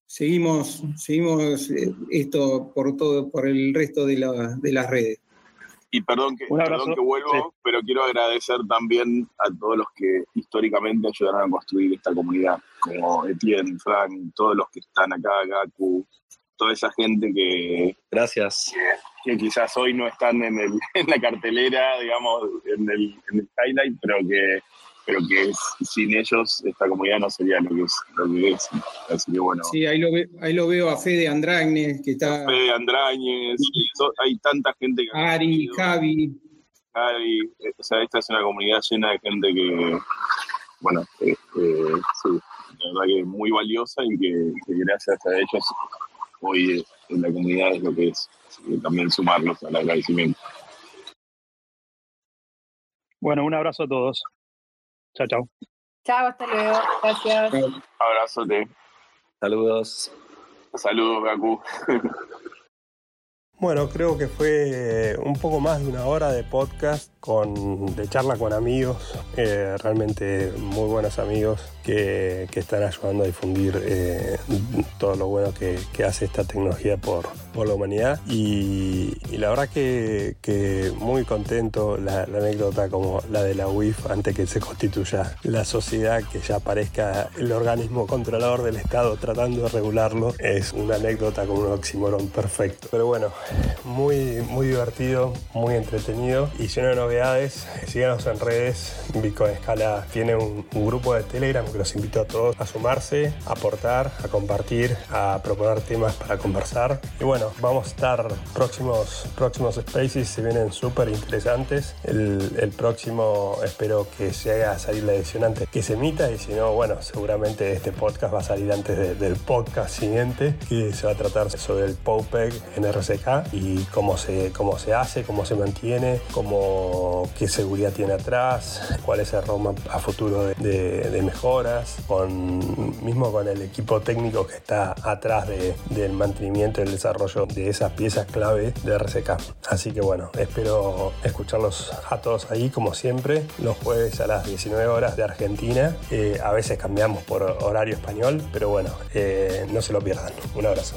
seguimos, seguimos eh, esto por todo, por el resto de, de las redes. Y perdón que, perdón que vuelvo, pero quiero agradecer también a todos los que históricamente ayudaron a construir esta comunidad, como Etienne, Frank, todos los que están acá, Gaku, toda esa gente que... Gracias. Que, quizás hoy no están en, el, en la cartelera, digamos, en el, en el highlight, pero que pero que sin ellos esta comunidad no sería lo que es. Lo que es. Así que bueno. Sí, ahí lo, ahí lo veo a Fede Andrañez, que está. Fede Andrañez, hay tanta gente que. Ari, Javi. Javi, eh, o sea, esta es una comunidad llena de gente que, bueno, eh, eh, sí, la verdad que muy valiosa y que, gracias a ellos hoy en la comunidad es lo que es. también sumarlos al agradecimiento. Bueno, un abrazo a todos. Chao, chao. Chao, hasta luego. Gracias. Abrazote. Saludos. Saludos, Gaku. Bueno, creo que fue un poco más de una hora de podcast con, de charla con amigos, eh, realmente muy buenos amigos que, están ayudando a difundir eh, todo lo bueno que, hace esta tecnología por, por la humanidad. Y, la verdad que, muy contento la, anécdota como la de la UIF antes que se constituya la sociedad, que ya aparezca el organismo controlador del Estado tratando de regularlo, es una anécdota como un oxímoron perfecto. Pero bueno, muy, muy divertido, muy entretenido y lleno de novedades. Síganos en redes. Bitcoin Escala tiene un, grupo de Telegram que los invito a todos a sumarse, a aportar, a compartir, a proponer temas para conversar. Y bueno, vamos a estar próximos, próximos spaces, se vienen súper interesantes. El, próximo espero que se haga salir la edición antes que se emita y si no, bueno, seguramente este podcast va a salir antes del podcast siguiente que se va a tratar sobre el POPEG en RCK y cómo se, cómo se hace, cómo se mantiene, cómo, qué seguridad tiene atrás, cuál es el roadmap a futuro de, mejoras, con, mismo con el equipo técnico que está atrás del mantenimiento y el desarrollo de esas piezas clave de RCK. Así que bueno, espero escucharlos a todos ahí como siempre, los jueves a las 19 horas de Argentina. Eh, a veces cambiamos por horario español, pero bueno, eh, no se lo pierdan. Un abrazo.